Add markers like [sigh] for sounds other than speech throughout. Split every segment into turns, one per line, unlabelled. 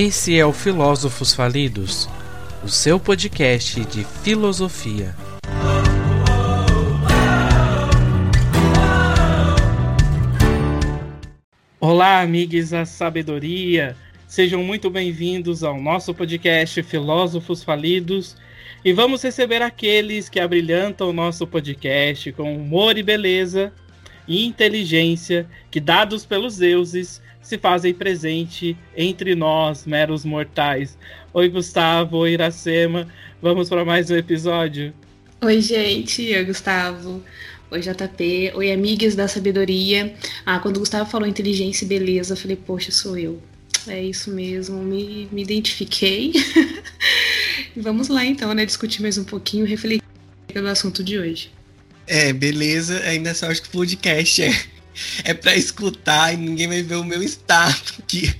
Esse é o Filósofos Falidos, o seu podcast de filosofia. Olá, amigos da sabedoria. Sejam muito bem-vindos ao nosso podcast Filósofos Falidos. E vamos receber aqueles que abrilhantam o nosso podcast com humor e beleza e inteligência que, dados pelos deuses, se fazem presente entre nós, meros mortais. Oi, Gustavo, oi, Iracema. Vamos para mais um episódio?
Oi, gente, oi, Gustavo. Oi, JP. Oi, amigas da sabedoria. Ah, quando o Gustavo falou inteligência e beleza, eu falei, poxa, sou eu. É isso mesmo, me, me identifiquei. [laughs] Vamos lá então, né? Discutir mais um pouquinho, refletir pelo assunto de hoje.
É, beleza. Ainda só acho que o podcast é é pra escutar e ninguém vai ver o meu estado [laughs] aqui.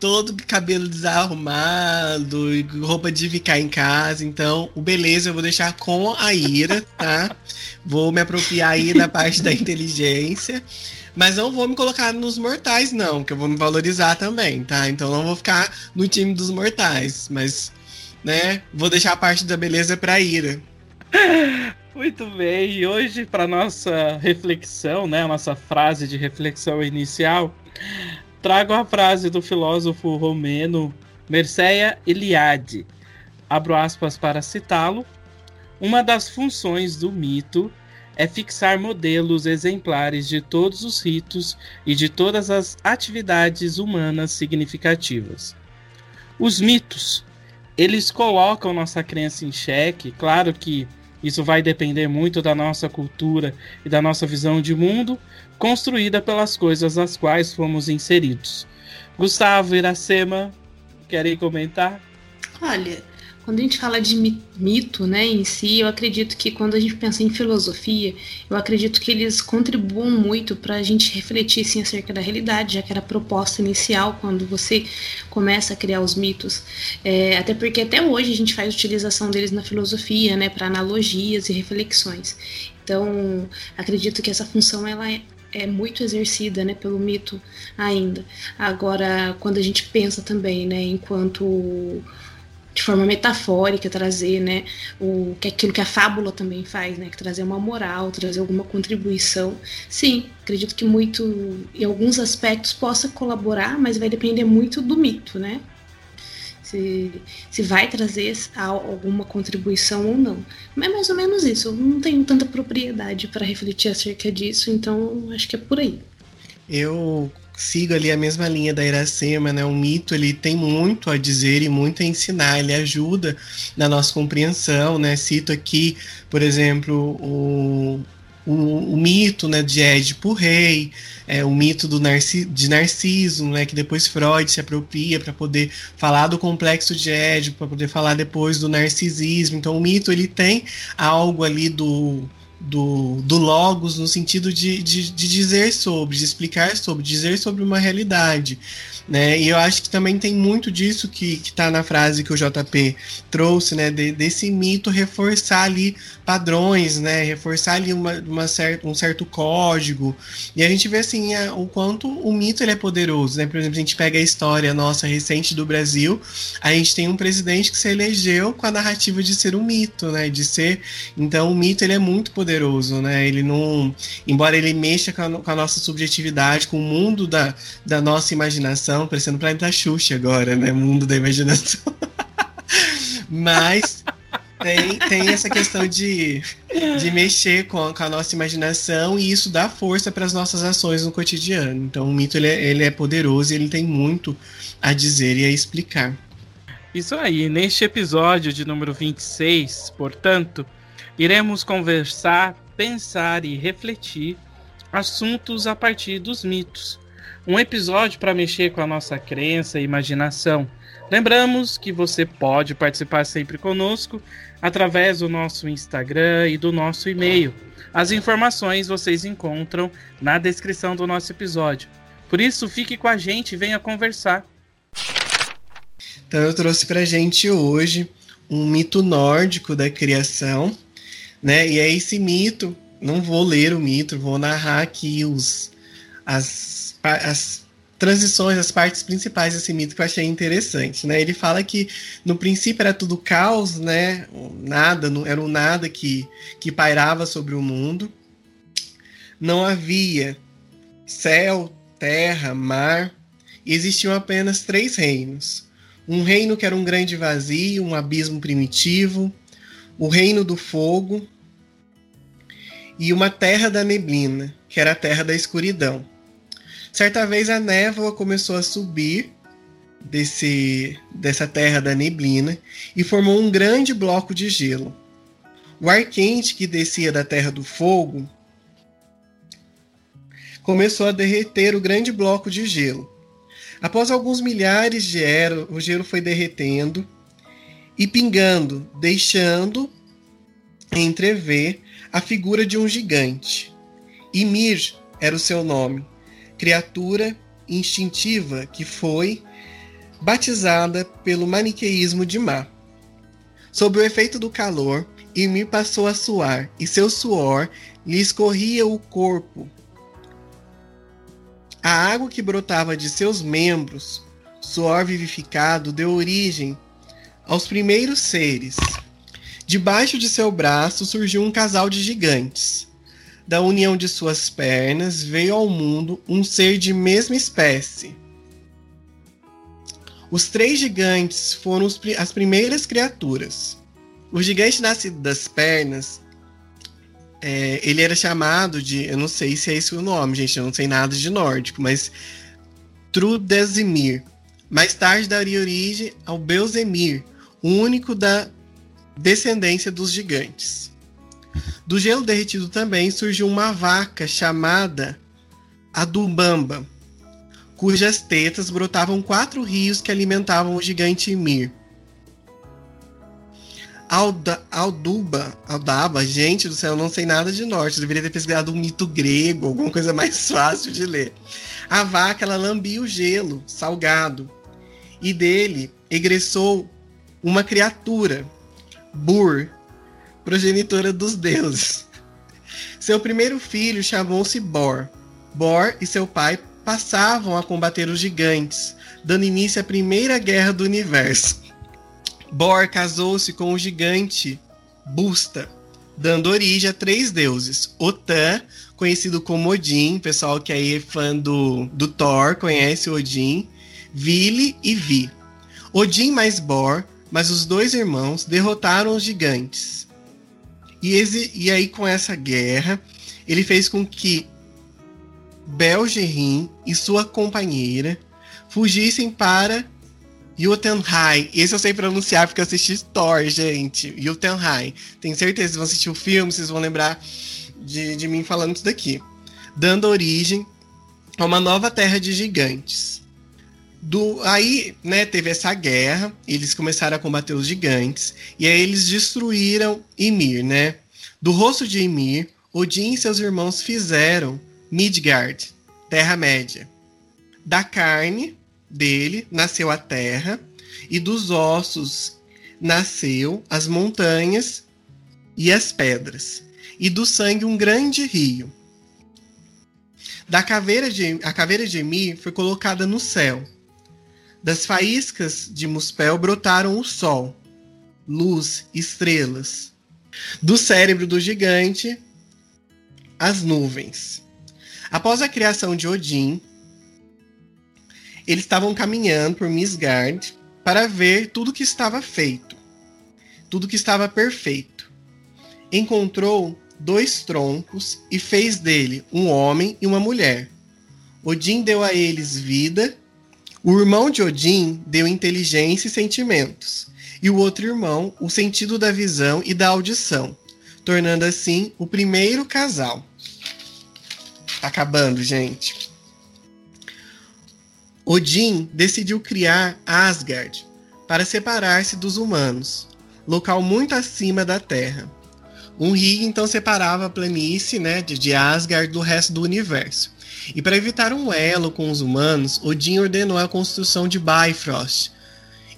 Todo cabelo desarrumado, roupa de ficar em casa. Então, o beleza eu vou deixar com a Ira, tá? Vou me apropriar aí da parte da inteligência. Mas não vou me colocar nos mortais, não, que eu vou me valorizar também, tá? Então não vou ficar no time dos mortais. Mas, né, vou deixar a parte da beleza pra Ira. [laughs]
Muito bem, e hoje para nossa reflexão, né, nossa frase de reflexão inicial, trago a frase do filósofo romeno Mircea Eliade. Abro aspas para citá-lo. Uma das funções do mito é fixar modelos exemplares de todos os ritos e de todas as atividades humanas significativas. Os mitos, eles colocam nossa crença em xeque, claro que isso vai depender muito da nossa cultura e da nossa visão de mundo, construída pelas coisas às quais fomos inseridos. Gustavo Iracema, querem comentar?
Olha, quando a gente fala de mito, né, em si, eu acredito que quando a gente pensa em filosofia, eu acredito que eles contribuam muito para a gente refletir sim, acerca da realidade, já que era a proposta inicial quando você começa a criar os mitos. É, até porque até hoje a gente faz utilização deles na filosofia, né, para analogias e reflexões. Então, acredito que essa função ela é, é muito exercida né, pelo mito ainda. Agora, quando a gente pensa também, né, enquanto de forma metafórica trazer, né, o que aquilo que a fábula também faz, né, que trazer uma moral, trazer alguma contribuição. Sim, acredito que muito em alguns aspectos possa colaborar, mas vai depender muito do mito, né? Se, se vai trazer alguma contribuição ou não. Mas é mais ou menos isso. Eu não tenho tanta propriedade para refletir acerca disso, então acho que é por aí.
Eu sigo ali a mesma linha da Iracema, né? O mito ele tem muito a dizer e muito a ensinar, ele ajuda na nossa compreensão, né? Cito aqui, por exemplo, o, o, o mito né, de Édipo Rei, é, o mito do Narci de Narciso, né, que depois Freud se apropria para poder falar do complexo de Édipo, para poder falar depois do narcisismo. Então o mito ele tem algo ali do do, do logos no sentido de, de, de, dizer sobre, de explicar sobre, dizer sobre uma realidade. Né? E eu acho que também tem muito disso que está na frase que o JP trouxe, né? De, desse mito reforçar ali padrões, né? Reforçar ali uma, uma um certo código. E a gente vê assim a, o quanto o mito ele é poderoso, né? Por exemplo, a gente pega a história nossa recente do Brasil, a gente tem um presidente que se elegeu com a narrativa de ser um mito, né? De ser, então o mito ele é muito poderoso, né? Ele não, embora ele mexa com a, com a nossa subjetividade, com o mundo da, da nossa imaginação, parecendo o planeta Xuxa agora, né? Mundo da imaginação. [laughs] Mas tem, tem essa questão de, de mexer com, com a nossa imaginação e isso dá força para as nossas ações no cotidiano. Então o mito ele é, ele é poderoso e ele tem muito a dizer e a explicar.
Isso aí, neste episódio de número 26, portanto, iremos conversar, pensar e refletir assuntos a partir dos mitos. Um episódio para mexer com a nossa crença e imaginação. Lembramos que você pode participar sempre conosco através do nosso Instagram e do nosso e-mail. As informações vocês encontram na descrição do nosso episódio. Por isso, fique com a gente e venha conversar.
Então, eu trouxe pra gente hoje um mito nórdico da criação, né? E é esse mito, não vou ler o mito, vou narrar aqui os, as, as transições, as partes principais desse mito que eu achei interessante, né? Ele fala que no princípio era tudo caos, né? Nada, não era o nada que, que pairava sobre o mundo. Não havia céu, terra, mar. Existiam apenas três reinos. Um reino que era um grande vazio, um abismo primitivo, o reino do fogo e uma terra da neblina, que era a terra da escuridão. Certa vez a névoa começou a subir desse, dessa terra da neblina e formou um grande bloco de gelo. O ar quente que descia da terra do fogo começou a derreter o grande bloco de gelo. Após alguns milhares de eras, o gelo foi derretendo e pingando, deixando entrever a figura de um gigante. Ymir era o seu nome criatura instintiva que foi batizada pelo maniqueísmo de Má. Sob o efeito do calor, Ymir passou a suar, e seu suor lhe escorria o corpo. A água que brotava de seus membros, suor vivificado, deu origem aos primeiros seres. Debaixo de seu braço surgiu um casal de gigantes da união de suas pernas veio ao mundo um ser de mesma espécie. Os três gigantes foram as primeiras criaturas. O gigante nascido das pernas, é, ele era chamado de, eu não sei se é esse o nome, gente, eu não sei nada de nórdico, mas Trudesimir. Mais tarde daria origem ao Belzemir, o único da descendência dos gigantes. Do gelo derretido também surgiu uma vaca chamada Adubamba, cujas tetas brotavam quatro rios que alimentavam o gigante Ymir. Alda, Alduba, Aldaba, gente do céu, não sei nada de norte. Eu deveria ter pesquisado um mito grego, alguma coisa mais [laughs] fácil de ler. A vaca, ela lambia o gelo salgado. E dele egressou uma criatura, Bur, progenitora dos deuses. Seu primeiro filho chamou-se Bor. Bor e seu pai passavam a combater os gigantes, dando início à primeira guerra do universo. Bor casou-se com o gigante Busta, dando origem a três deuses: Otã, conhecido como Odin, pessoal que aí é fã do, do Thor conhece Odin, Vili e Vi. Odin mais Bor, mas os dois irmãos derrotaram os gigantes. E, esse, e aí, com essa guerra, ele fez com que Belgerin e sua companheira fugissem para Jotunheim. Esse eu sei pronunciar porque eu assisti Thor, gente. Jotunheim. Tenho certeza vocês vão assistir o filme, vocês vão lembrar de, de mim falando isso daqui. Dando origem a uma nova terra de gigantes. Do, aí, né, teve essa guerra, eles começaram a combater os gigantes, e aí eles destruíram Ymir, né? Do rosto de Ymir, Odin e seus irmãos fizeram Midgard, Terra-média. Da carne dele nasceu a terra, e dos ossos nasceu as montanhas e as pedras, e do sangue um grande rio. Da caveira de, a caveira de Ymir foi colocada no céu, das faíscas de Muspel brotaram o sol, luz, estrelas. Do cérebro do gigante, as nuvens. Após a criação de Odin, eles estavam caminhando por Misgard para ver tudo que estava feito, tudo que estava perfeito. Encontrou dois troncos e fez dele um homem e uma mulher. Odin deu a eles vida o irmão de Odin deu inteligência e sentimentos, e o outro irmão o sentido da visão e da audição, tornando assim o primeiro casal. Acabando, gente. Odin decidiu criar Asgard para separar-se dos humanos, local muito acima da Terra. Um rio então separava a planície né, de Asgard do resto do universo. E para evitar um elo com os humanos, Odin ordenou a construção de Bifrost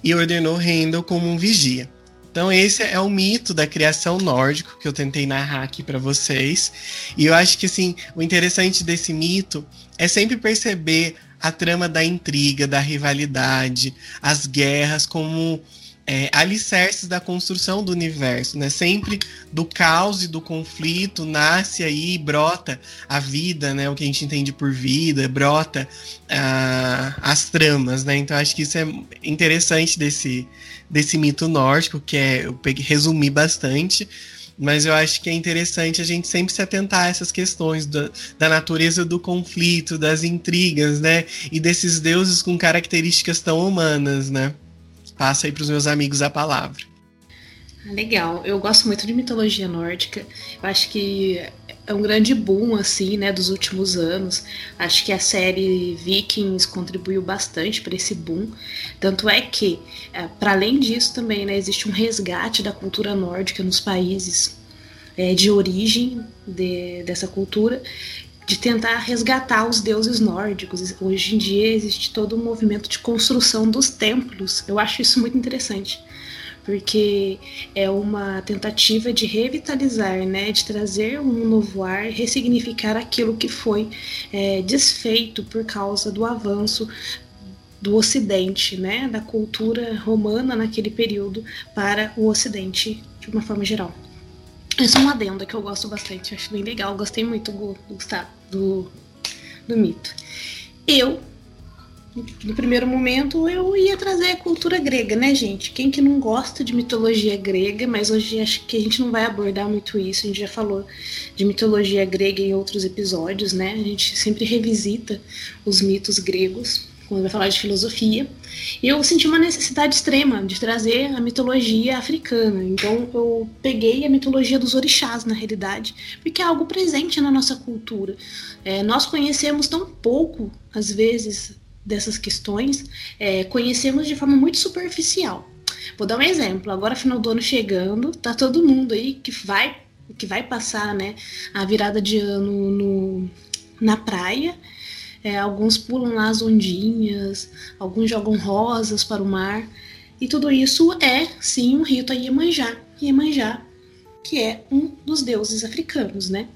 e ordenou Heimdall como um vigia. Então esse é o mito da criação nórdico que eu tentei narrar aqui para vocês. E eu acho que assim, o interessante desse mito é sempre perceber a trama da intriga, da rivalidade, as guerras como é, alicerces da construção do universo, né? Sempre do caos e do conflito nasce aí, brota a vida, né? O que a gente entende por vida, brota uh, as tramas, né? Então acho que isso é interessante desse, desse mito nórdico, que é, eu peguei, resumi bastante, mas eu acho que é interessante a gente sempre se atentar a essas questões da, da natureza do conflito, das intrigas, né? E desses deuses com características tão humanas, né? Passa aí para os meus amigos a palavra.
Legal, eu gosto muito de mitologia nórdica. Eu acho que é um grande boom assim, né, dos últimos anos. Acho que a série Vikings contribuiu bastante para esse boom. Tanto é que, é, para além disso também, né, existe um resgate da cultura nórdica nos países é, de origem de, dessa cultura, de tentar resgatar os deuses nórdicos. Hoje em dia existe todo um movimento de construção dos templos. Eu acho isso muito interessante porque é uma tentativa de revitalizar, né, de trazer um novo ar, ressignificar aquilo que foi é, desfeito por causa do avanço do Ocidente, né, da cultura romana naquele período para o Ocidente de uma forma geral. É uma adenda que eu gosto bastante, acho bem legal, gostei muito do, do, do mito. Eu no primeiro momento eu ia trazer a cultura grega, né, gente? Quem que não gosta de mitologia grega, mas hoje acho que a gente não vai abordar muito isso. A gente já falou de mitologia grega em outros episódios, né? A gente sempre revisita os mitos gregos quando vai falar de filosofia. Eu senti uma necessidade extrema de trazer a mitologia africana. Então eu peguei a mitologia dos orixás, na realidade, porque é algo presente na nossa cultura. É, nós conhecemos tão pouco, às vezes, dessas questões, é, conhecemos de forma muito superficial. Vou dar um exemplo. Agora, final do ano chegando, tá todo mundo aí que vai que vai passar, né, a virada de ano no, na praia. É, alguns pulam lá as ondinhas, alguns jogam rosas para o mar. E tudo isso é, sim, um rito a Iemanjá. Iemanjá que é um dos deuses africanos, né?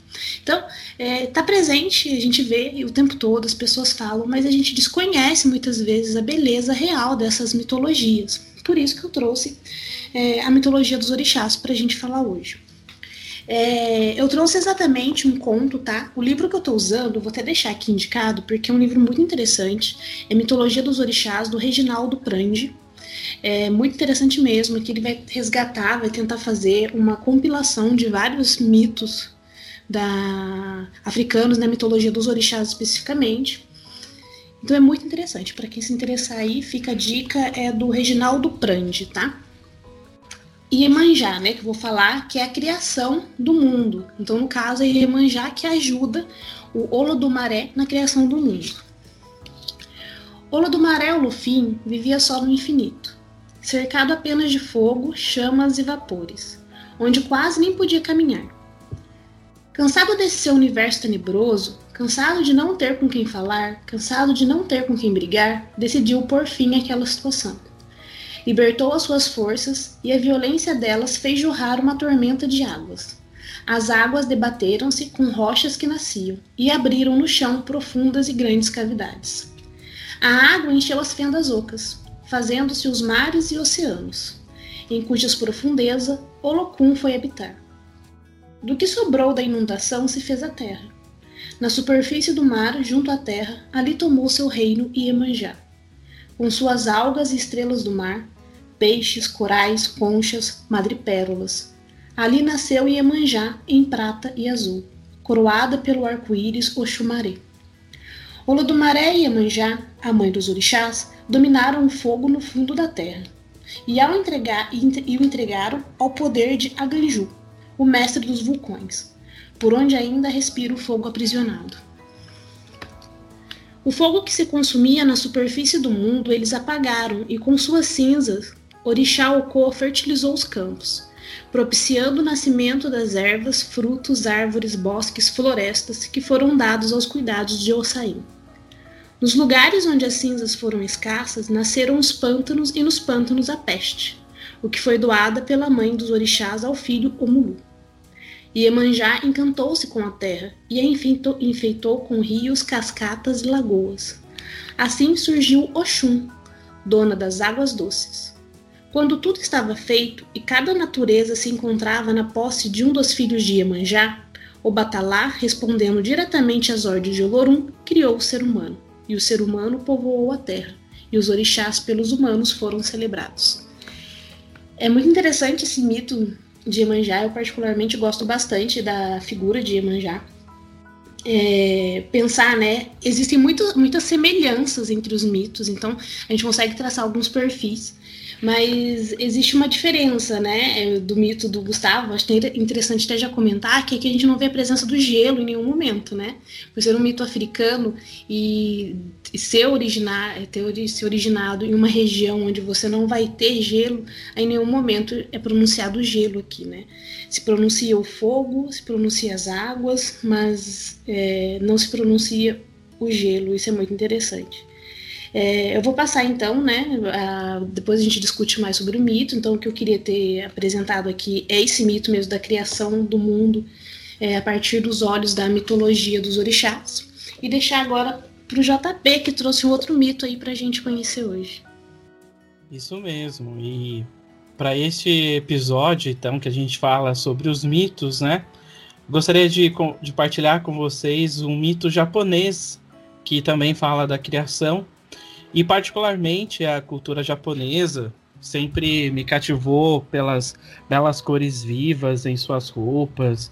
Então, é, tá presente, a gente vê o tempo todo, as pessoas falam, mas a gente desconhece muitas vezes a beleza real dessas mitologias. Por isso que eu trouxe é, a mitologia dos orixás para a gente falar hoje. É, eu trouxe exatamente um conto, tá? O livro que eu estou usando, vou até deixar aqui indicado, porque é um livro muito interessante. É Mitologia dos Orixás, do Reginaldo Prandi. É muito interessante mesmo, que ele vai resgatar, vai tentar fazer uma compilação de vários mitos da africanos na mitologia dos orixás especificamente. Então é muito interessante. Para quem se interessar aí, fica a dica é do Reginaldo Prandi, tá? Iemanjá, né, que eu vou falar, que é a criação do mundo. Então, no caso, é Iemanjá que ajuda o Olodumaré na criação do mundo. Olodumaré, o Lufim, vivia só no infinito cercado apenas de fogo, chamas e vapores, onde quase nem podia caminhar. Cansado desse seu universo tenebroso, cansado de não ter com quem falar, cansado de não ter com quem brigar, decidiu por fim àquela situação. Libertou as suas forças e a violência delas fez jorrar uma tormenta de águas. As águas debateram-se com rochas que nasciam e abriram no chão profundas e grandes cavidades. A água encheu as fendas ocas, fazendo-se os mares e oceanos, em cujas profundeza Olocum foi habitar. Do que sobrou da inundação se fez a terra. Na superfície do mar, junto à terra, ali tomou seu reino Iemanjá. Com suas algas e estrelas do mar, peixes, corais, conchas, madrepérolas. Ali nasceu Iemanjá em prata e azul, coroada pelo arco-íris Oxumaré. Olodumaré e Iemanjá, a mãe dos orixás, dominaram o fogo no fundo da terra, e, ao entregar, e o entregaram ao poder de Aganju, o mestre dos vulcões, por onde ainda respira o fogo aprisionado. O fogo que se consumia na superfície do mundo eles apagaram, e com suas cinzas, Orixá Okô fertilizou os campos, propiciando o nascimento das ervas, frutos, árvores, bosques, florestas que foram dados aos cuidados de Ossain. Nos lugares onde as cinzas foram escassas, nasceram os pântanos e nos pântanos a peste, o que foi doada pela mãe dos orixás ao filho Omulu. Iemanjá encantou-se com a terra e a enfeitou com rios, cascatas e lagoas. Assim surgiu Oxum, dona das águas doces. Quando tudo estava feito e cada natureza se encontrava na posse de um dos filhos de Iemanjá, o Batalá, respondendo diretamente às ordens de Olorum, criou o ser humano, e o ser humano povoou a terra, e os orixás pelos humanos foram celebrados. É muito interessante esse mito de Iemanjá, eu particularmente gosto bastante da figura de Iemanjá. É, pensar, né? Existem muito, muitas semelhanças entre os mitos, então a gente consegue traçar alguns perfis. Mas existe uma diferença, né, é, do mito do Gustavo, acho é interessante até já comentar, que aqui a gente não vê a presença do gelo em nenhum momento, né? Por ser um mito africano e ser, originar, ter ser originado em uma região onde você não vai ter gelo, em nenhum momento é pronunciado gelo aqui, né? Se pronuncia o fogo, se pronuncia as águas, mas é, não se pronuncia o gelo, isso é muito interessante. É, eu vou passar então, né? A, depois a gente discute mais sobre o mito. Então, o que eu queria ter apresentado aqui é esse mito mesmo da criação do mundo é, a partir dos olhos da mitologia dos orixás. E deixar agora para o JP, que trouxe um outro mito aí para a gente conhecer hoje.
Isso mesmo. E para este episódio, então, que a gente fala sobre os mitos, né? Gostaria de, de partilhar com vocês um mito japonês que também fala da criação e particularmente a cultura japonesa sempre me cativou pelas belas cores vivas em suas roupas,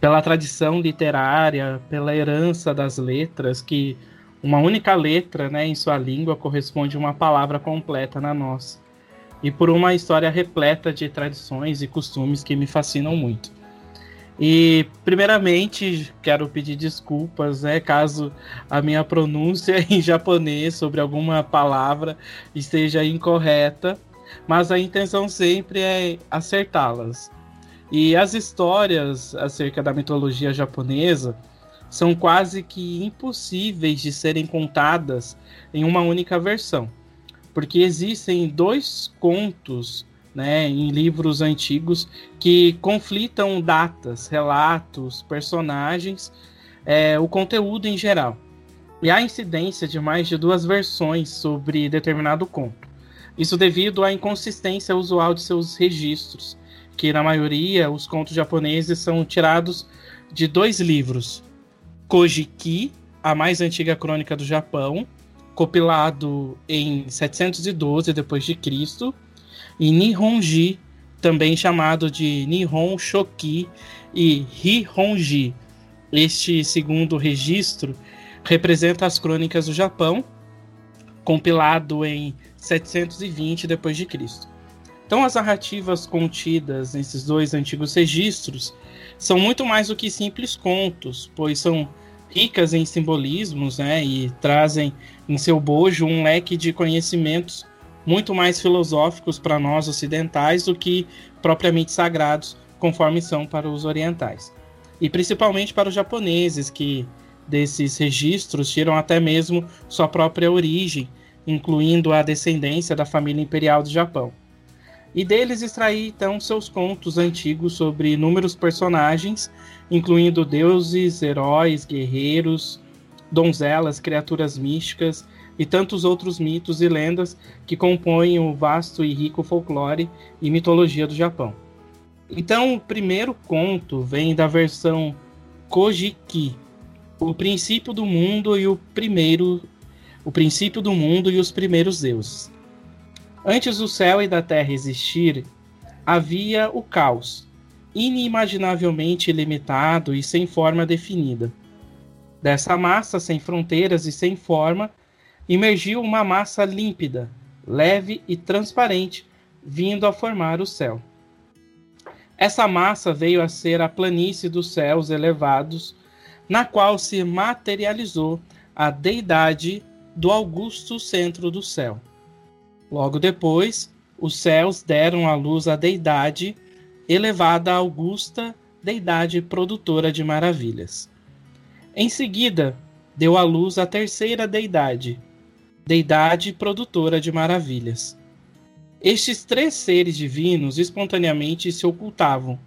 pela tradição literária, pela herança das letras que uma única letra, né, em sua língua corresponde a uma palavra completa na nossa. E por uma história repleta de tradições e costumes que me fascinam muito. E, primeiramente, quero pedir desculpas, né, caso a minha pronúncia [laughs] em japonês sobre alguma palavra esteja incorreta, mas a intenção sempre é acertá-las. E as histórias acerca da mitologia japonesa são quase que impossíveis de serem contadas em uma única versão, porque existem dois contos né, em livros antigos que conflitam datas, relatos, personagens, é, o conteúdo em geral. E há incidência de mais de duas versões sobre determinado conto. Isso devido à inconsistência usual de seus registros, que na maioria os contos japoneses são tirados de dois livros: Kojiki, a mais antiga crônica do Japão, compilado em 712 depois de Cristo, e Nihonji, também chamado de Nihon Shoki e Rihonji. Este segundo registro representa as crônicas do Japão, compilado em 720 depois de Cristo. Então as narrativas contidas nesses dois antigos registros são muito mais do que simples contos, pois são ricas em simbolismos, né, e trazem em seu bojo um leque de conhecimentos muito mais filosóficos para nós ocidentais do que propriamente sagrados, conforme são para os orientais. E principalmente para os japoneses, que desses registros tiram até mesmo sua própria origem, incluindo a descendência da família imperial do Japão. E deles extrair então seus contos antigos sobre inúmeros personagens, incluindo deuses, heróis, guerreiros, donzelas, criaturas místicas e tantos outros mitos e lendas que compõem o vasto e rico folclore e mitologia do Japão. Então, o primeiro conto vem da versão Kojiki, o princípio do mundo e o primeiro o princípio do mundo e os primeiros deuses. Antes do céu e da terra existir, havia o caos, inimaginavelmente ilimitado e sem forma definida. Dessa massa sem fronteiras e sem forma, emergiu uma massa límpida, leve e transparente, vindo a formar o céu. Essa massa veio a ser a planície dos céus elevados, na qual se materializou a deidade do augusto centro do céu. Logo depois, os céus deram à luz a deidade elevada a augusta deidade produtora de maravilhas. Em seguida, deu à luz a terceira deidade, deidade produtora de maravilhas. Estes três seres divinos espontaneamente se ocultavam.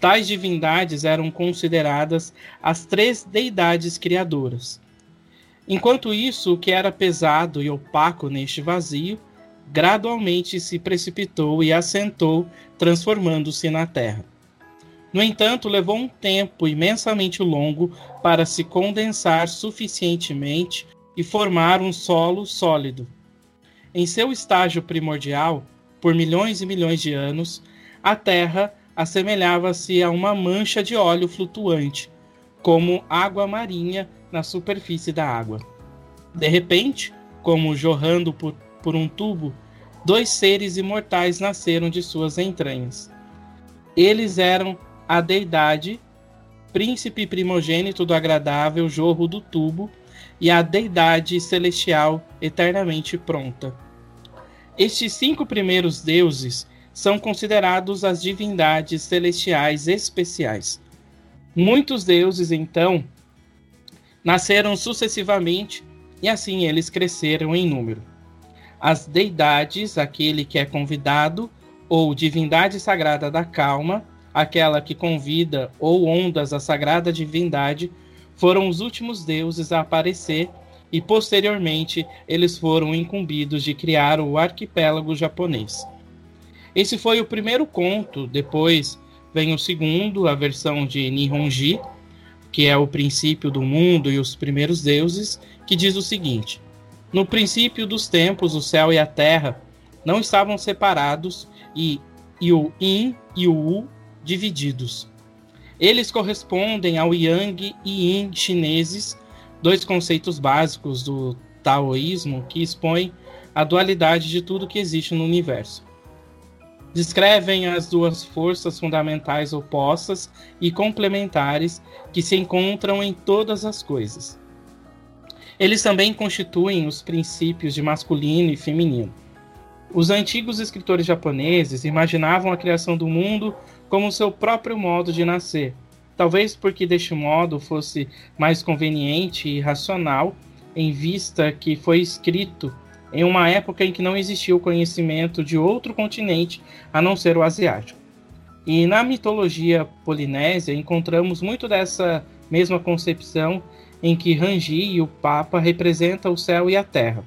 Tais divindades eram consideradas as três deidades criadoras. Enquanto isso, o que era pesado e opaco neste vazio, gradualmente se precipitou e assentou, transformando-se na terra. No entanto, levou um tempo imensamente longo para se condensar suficientemente e formar um solo sólido. Em seu estágio primordial, por milhões e milhões de anos, a Terra assemelhava-se a uma mancha de óleo flutuante, como água marinha na superfície da água. De repente, como jorrando por, por um tubo, dois seres imortais nasceram de suas entranhas. Eles eram a deidade, príncipe primogênito do agradável jorro do tubo, e a deidade celestial eternamente pronta. Estes cinco primeiros deuses são considerados as divindades celestiais especiais. Muitos deuses, então, nasceram sucessivamente e assim eles cresceram em número. As deidades, aquele que é convidado, ou divindade sagrada da calma, aquela que convida, ou ondas a sagrada divindade, foram os últimos deuses a aparecer e posteriormente eles foram incumbidos de criar o arquipélago japonês. Esse foi o primeiro conto, depois vem o segundo, a versão de Nihonji, que é o princípio do mundo e os primeiros deuses, que diz o seguinte: No princípio dos tempos, o céu e a terra não estavam separados e, e o Yin e o U divididos. Eles correspondem ao Yang e Yin chineses, dois conceitos básicos do taoísmo que expõem a dualidade de tudo que existe no universo. Descrevem as duas forças fundamentais opostas e complementares que se encontram em todas as coisas. Eles também constituem os princípios de masculino e feminino. Os antigos escritores japoneses imaginavam a criação do mundo como seu próprio modo de nascer, talvez porque deste modo fosse mais conveniente e racional, em vista que foi escrito em uma época em que não existia o conhecimento de outro continente a não ser o asiático. E na mitologia polinésia encontramos muito dessa mesma concepção em que Rangi e o Papa representam o céu e a terra.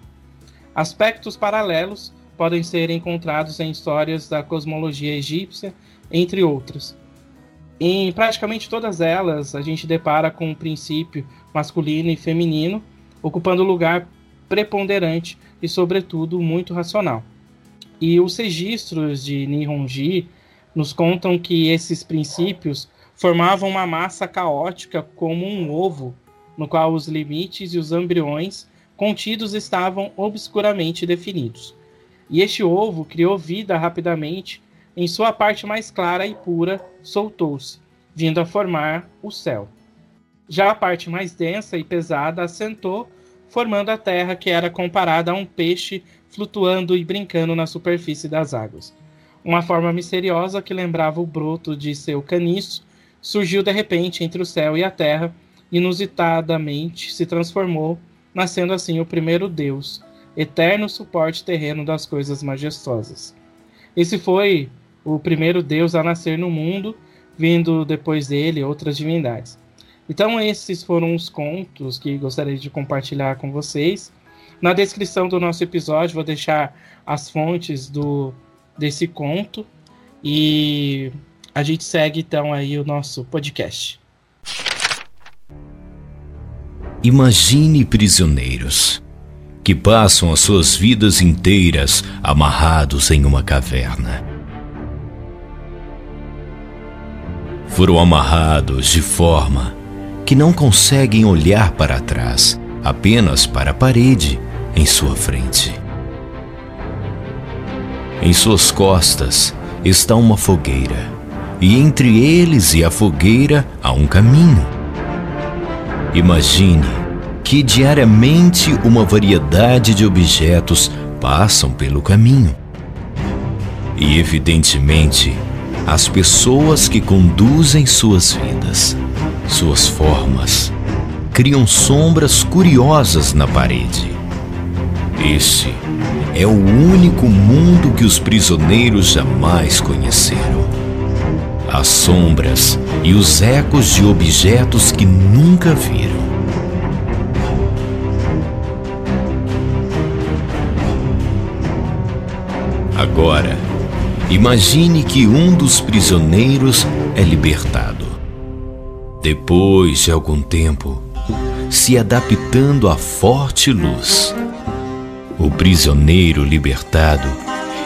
Aspectos paralelos podem ser encontrados em histórias da cosmologia egípcia entre outras. Em praticamente todas elas, a gente depara com um princípio masculino e feminino ocupando lugar preponderante e, sobretudo, muito racional. E os registros de Nihonji nos contam que esses princípios formavam uma massa caótica como um ovo, no qual os limites e os embriões contidos estavam obscuramente definidos. E este ovo criou vida rapidamente em sua parte mais clara e pura, soltou-se, vindo a formar o céu. Já a parte mais densa e pesada assentou, formando a terra que era comparada a um peixe flutuando e brincando na superfície das águas. Uma forma misteriosa que lembrava o broto de seu caniço surgiu de repente entre o céu e a terra, inusitadamente se transformou, nascendo assim o primeiro Deus, eterno suporte terreno das coisas majestosas. Esse foi o primeiro Deus a nascer no mundo, vindo depois dele outras divindades. Então, esses foram os contos que gostaria de compartilhar com vocês. Na descrição do nosso episódio, vou deixar as fontes do, desse conto e a gente segue então aí o nosso podcast.
Imagine prisioneiros que passam as suas vidas inteiras amarrados em uma caverna foram amarrados de forma que não conseguem olhar para trás, apenas para a parede em sua frente. Em suas costas está uma fogueira, e entre eles e a fogueira há um caminho. Imagine que diariamente uma variedade de objetos passam pelo caminho. E evidentemente, as pessoas que conduzem suas vidas, suas formas, criam sombras curiosas na parede. Esse é o único mundo que os prisioneiros jamais conheceram. As sombras e os ecos de objetos que nunca viram. Agora, imagine que um dos prisioneiros é libertado. Depois de algum tempo, se adaptando à forte luz, o prisioneiro libertado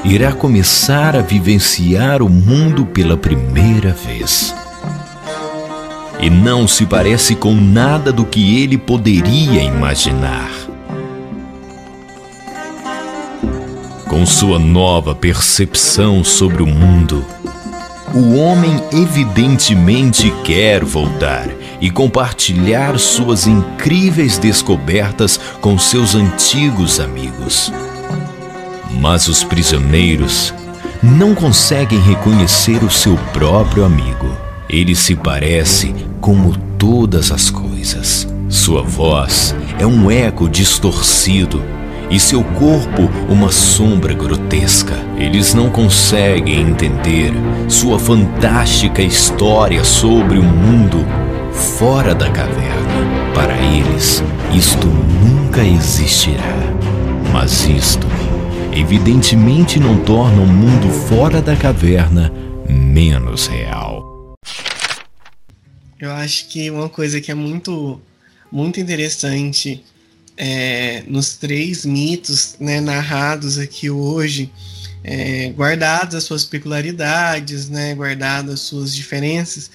irá começar a vivenciar o mundo pela primeira vez. E não se parece com nada do que ele poderia imaginar. Com sua nova percepção sobre o mundo, o homem evidentemente quer voltar e compartilhar suas incríveis descobertas com seus antigos amigos. Mas os prisioneiros não conseguem reconhecer o seu próprio amigo. Ele se parece como todas as coisas. Sua voz é um eco distorcido e seu corpo uma sombra grotesca. Eles não conseguem entender sua fantástica história sobre o mundo fora da caverna. Para eles, isto nunca existirá. Mas isto, evidentemente, não torna o mundo fora da caverna menos real.
Eu acho que uma coisa que é muito, muito interessante é, nos três mitos né, narrados aqui hoje, é, guardadas as suas peculiaridades, né, guardadas as suas diferenças,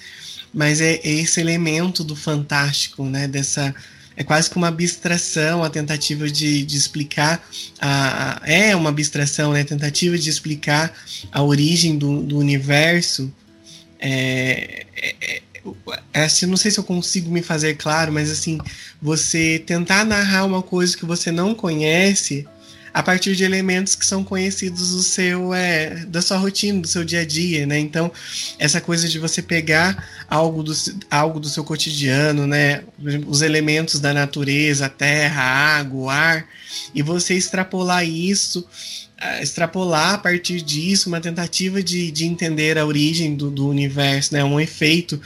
mas é, é esse elemento do fantástico, né, dessa é quase que uma abstração, a tentativa de, de explicar a, a, é uma abstração, né, a tentativa de explicar a origem do, do universo. É, é, é, assim, não sei se eu consigo me fazer claro, mas assim, você tentar narrar uma coisa que você não conhece a partir de elementos que são conhecidos do seu é, da sua rotina, do seu dia a dia, né? Então, essa coisa de você pegar algo do, algo do seu cotidiano, né? Os elementos da natureza, a terra, a água, o ar, e você extrapolar isso extrapolar a partir disso uma tentativa de, de entender a origem do, do universo, né? Um efeito,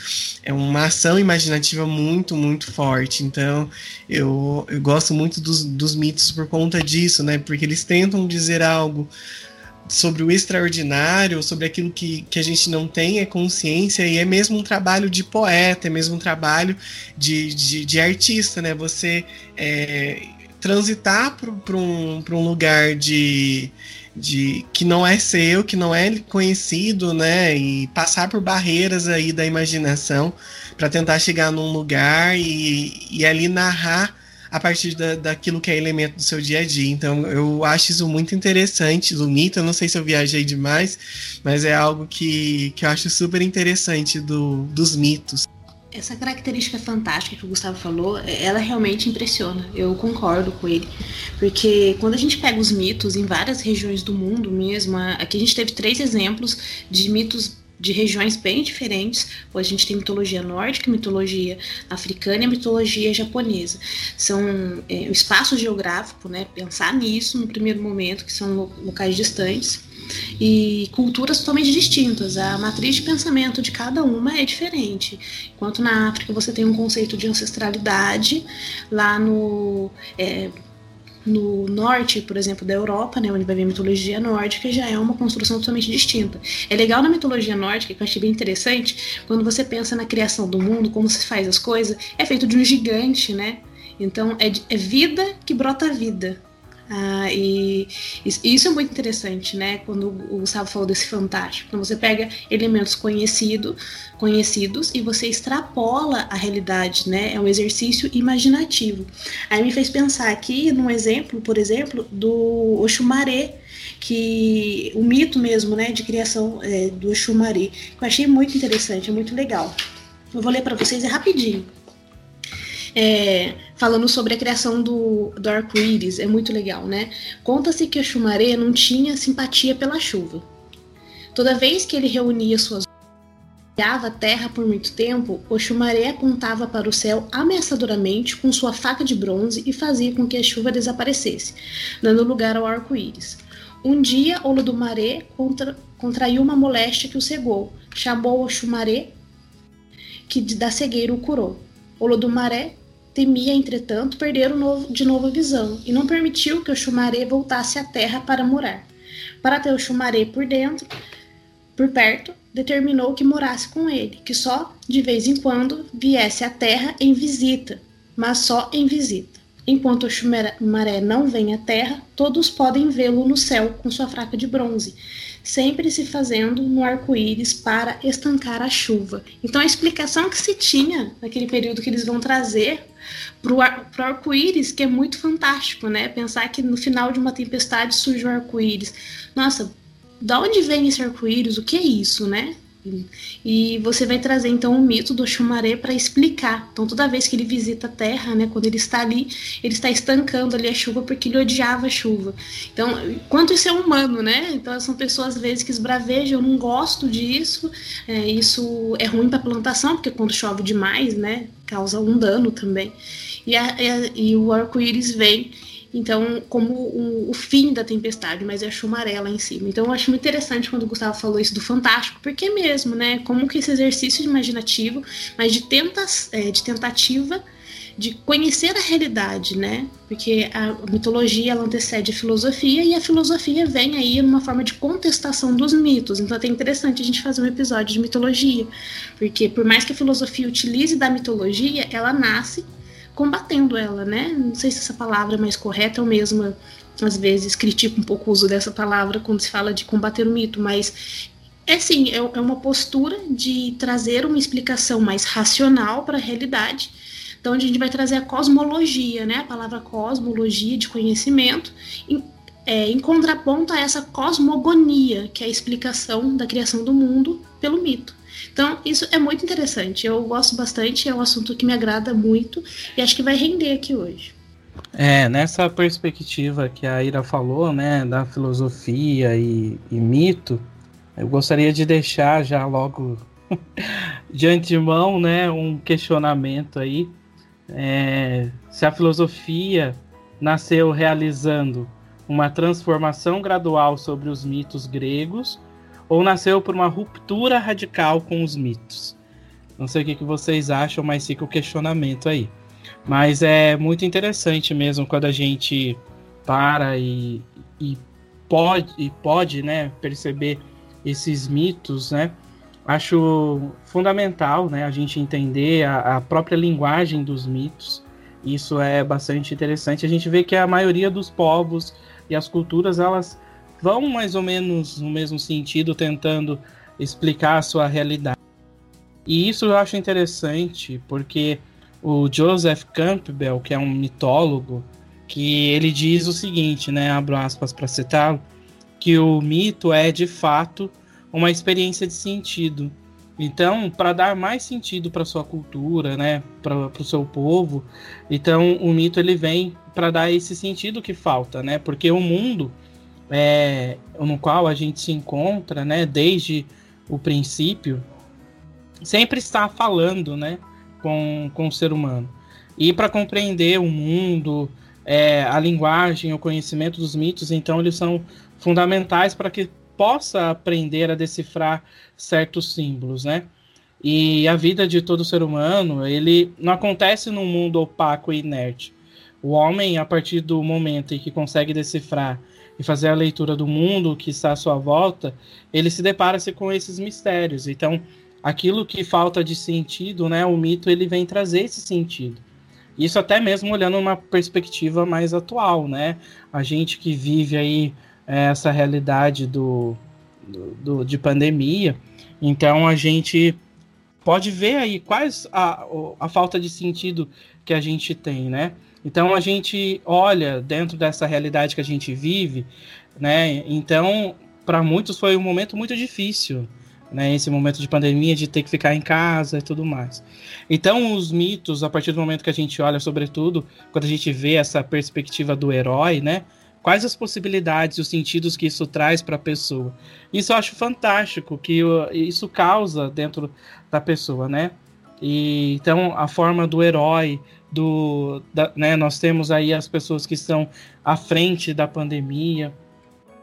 é uma ação imaginativa muito, muito forte. Então, eu, eu gosto muito dos, dos mitos por conta disso, né? Porque eles tentam dizer algo sobre o extraordinário, sobre aquilo que, que a gente não tem é consciência, e é mesmo um trabalho de poeta, é mesmo um trabalho de, de, de artista, né? Você é, transitar para um, um lugar de, de que não é seu, que não é conhecido, né? E passar por barreiras aí da imaginação para tentar chegar num lugar e, e ali narrar a partir da, daquilo que é elemento do seu dia a dia. Então, eu acho isso muito interessante do mito. Eu não sei se eu viajei demais, mas é algo que, que eu acho super interessante do, dos mitos.
Essa característica fantástica que o Gustavo falou, é, ela realmente impressiona. Eu concordo com ele. Porque quando a gente pega os mitos em várias regiões do mundo mesmo, aqui a gente teve três exemplos de mitos de regiões bem diferentes, pois a gente tem mitologia nórdica, mitologia africana e mitologia japonesa. São é, o espaço geográfico, né? Pensar nisso no primeiro momento, que são locais distantes e culturas totalmente distintas. A matriz de pensamento de cada uma é diferente. Enquanto na África você tem um conceito de ancestralidade, lá no. É, no norte, por exemplo, da Europa, né, onde vai ver a mitologia nórdica, já é uma construção totalmente distinta. É legal na mitologia nórdica, que eu achei bem interessante, quando você pensa na criação do mundo, como se faz as coisas, é feito de um gigante, né? Então é, é vida que brota vida. Ah, e isso é muito interessante, né? Quando o Gustavo falou desse fantástico. Quando você pega elementos conhecido, conhecidos e você extrapola a realidade, né? É um exercício imaginativo. Aí me fez pensar aqui num exemplo, por exemplo, do Oxumaré, que o mito mesmo, né, de criação é, do Oxumaré, que eu achei muito interessante, é muito legal. Eu vou ler para vocês é rapidinho é, falando sobre a criação do, do arco-íris, é muito legal, né? Conta-se que o Xumaré não tinha simpatia pela chuva. Toda vez que ele reunia suas olhava a terra por muito tempo, o Xumaré apontava para o céu ameaçadoramente com sua faca de bronze e fazia com que a chuva desaparecesse, dando lugar ao arco-íris. Um dia, Olodumaré contra, contraiu uma moléstia que o cegou. Chamou o Xumaré, que da cegueira o curou. Olodumaré Temia, entretanto, perder de novo a visão e não permitiu que o Xumaré voltasse à terra para morar. para ter o Xumaré por dentro, por perto, determinou que morasse com ele, que só de vez em quando viesse à terra em visita, mas só em visita. Enquanto o Xumaré não vem à terra, todos podem vê-lo no céu com sua fraca de bronze, sempre se fazendo no arco-íris para estancar a chuva. Então a explicação que se tinha naquele período que eles vão trazer para o arco-íris, que é muito fantástico, né? Pensar que no final de uma tempestade surge o arco-íris. Nossa, da onde vem esse arco-íris? O que é isso, né? E você vai trazer então o mito do Xumaré para explicar. Então, toda vez que ele visita a Terra, né, quando ele está ali, ele está estancando ali a chuva porque ele odiava a chuva. Então, quanto isso é humano, né? Então, são pessoas às vezes que esbravejam, não gosto disso. É, isso é ruim para a plantação, porque quando chove demais, né, causa um dano também. E, a, e o arco-íris vem então, como o, o, fim da tempestade, mas é a chumaré lá em cima. Então, eu acho muito interessante quando o Gustavo falou isso do fantástico, porque é mesmo, né? Como que esse exercício imaginativo, mas de, tenta, é, de tentativa de conhecer a realidade, né? Porque a mitologia ela antecede a filosofia e a filosofia vem aí numa forma de contestação dos mitos. Então é até interessante a gente fazer um episódio de mitologia, porque por mais que a filosofia utilize da mitologia, ela nasce combatendo ela, né? Não sei se essa palavra é mais correta, ou mesmo às vezes critico um pouco o uso dessa palavra quando se fala de combater o mito, mas é sim, é, é uma postura de trazer uma explicação mais racional para a realidade. Então, a gente vai trazer a cosmologia, né? A palavra cosmologia de conhecimento, em, é, em contraponto a essa cosmogonia, que é a explicação da criação do mundo pelo mito. Então, isso é muito interessante. Eu gosto bastante, é um assunto que me agrada muito e acho que vai render aqui hoje.
É, nessa perspectiva que a Ira falou, né, da filosofia e, e mito, eu gostaria de deixar já logo [laughs] de antemão, né, um questionamento aí. É, se a filosofia nasceu realizando uma transformação gradual sobre os mitos gregos ou nasceu por uma ruptura radical com os mitos. Não sei o que, que vocês acham, mas fica o questionamento aí. Mas é muito interessante mesmo quando a gente para e, e pode, e pode né, perceber esses mitos, né? Acho fundamental né, a gente entender a, a própria linguagem dos mitos. Isso é bastante interessante. A gente vê que a maioria dos povos e as culturas elas vão mais ou menos no mesmo sentido, tentando explicar a sua realidade. E isso eu acho interessante, porque o Joseph Campbell, que é um mitólogo, que ele diz o seguinte, né, abro aspas para citá-lo, que o mito é de fato uma experiência de sentido. Então, para dar mais sentido para sua cultura, né, para o seu povo, então o mito ele vem para dar esse sentido que falta, né? Porque o mundo é, no qual a gente se encontra, né, desde o princípio, sempre está falando, né, com, com o ser humano. E para compreender o mundo, é, a linguagem, o conhecimento dos mitos, então eles são fundamentais para que possa aprender a decifrar certos símbolos, né? E a vida de todo ser humano, ele não acontece num mundo opaco e inerte. O homem, a partir do momento em que consegue decifrar e fazer a leitura do mundo que está à sua volta, ele se depara-se com esses mistérios. Então, aquilo que falta de sentido, né, o mito ele vem trazer esse sentido. Isso até mesmo olhando uma perspectiva mais atual, né? A gente que vive aí é, essa realidade do, do, do, de pandemia, então a gente pode ver aí quais a, a falta de sentido que a gente tem, né? Então a gente olha dentro dessa realidade que a gente vive, né? Então, para muitos foi um momento muito difícil, né? Esse momento de pandemia, de ter que ficar em casa e tudo mais. Então, os mitos, a partir do momento que a gente olha, sobretudo, quando a gente vê essa perspectiva do herói, né? Quais as possibilidades e os sentidos que isso traz para a pessoa? Isso eu acho fantástico, que isso causa dentro da pessoa, né? E, então, a forma do herói, do, da, né, nós temos aí as pessoas que estão à frente da pandemia,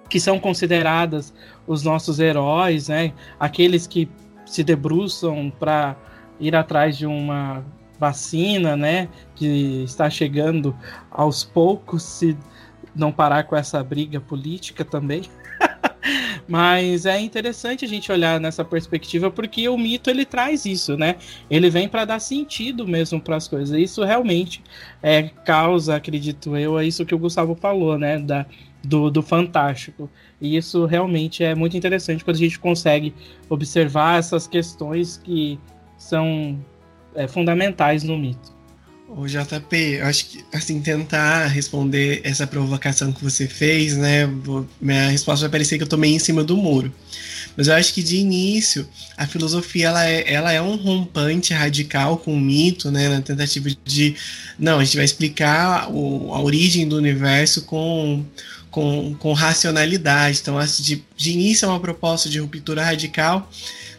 que são consideradas os nossos heróis, né? Aqueles que se debruçam para ir atrás de uma vacina, né? Que está chegando aos poucos, se não parar com essa briga política também. Mas é interessante a gente olhar nessa perspectiva porque o mito ele traz isso, né? Ele vem para dar sentido mesmo para as coisas. Isso realmente é causa, acredito eu, é isso que o Gustavo falou, né? Da, do, do fantástico. E isso realmente é muito interessante quando a gente consegue observar essas questões que são é, fundamentais no mito.
O JP, acho que, assim, tentar responder essa provocação que você fez, né? Vou, minha resposta vai parecer que eu tomei em cima do muro. Mas eu acho que de início, a filosofia ela é, ela é um rompante radical com o mito, né? Na tentativa de. Não, a gente vai explicar o, a origem do universo com, com, com racionalidade. Então, de, de início é uma proposta de ruptura radical,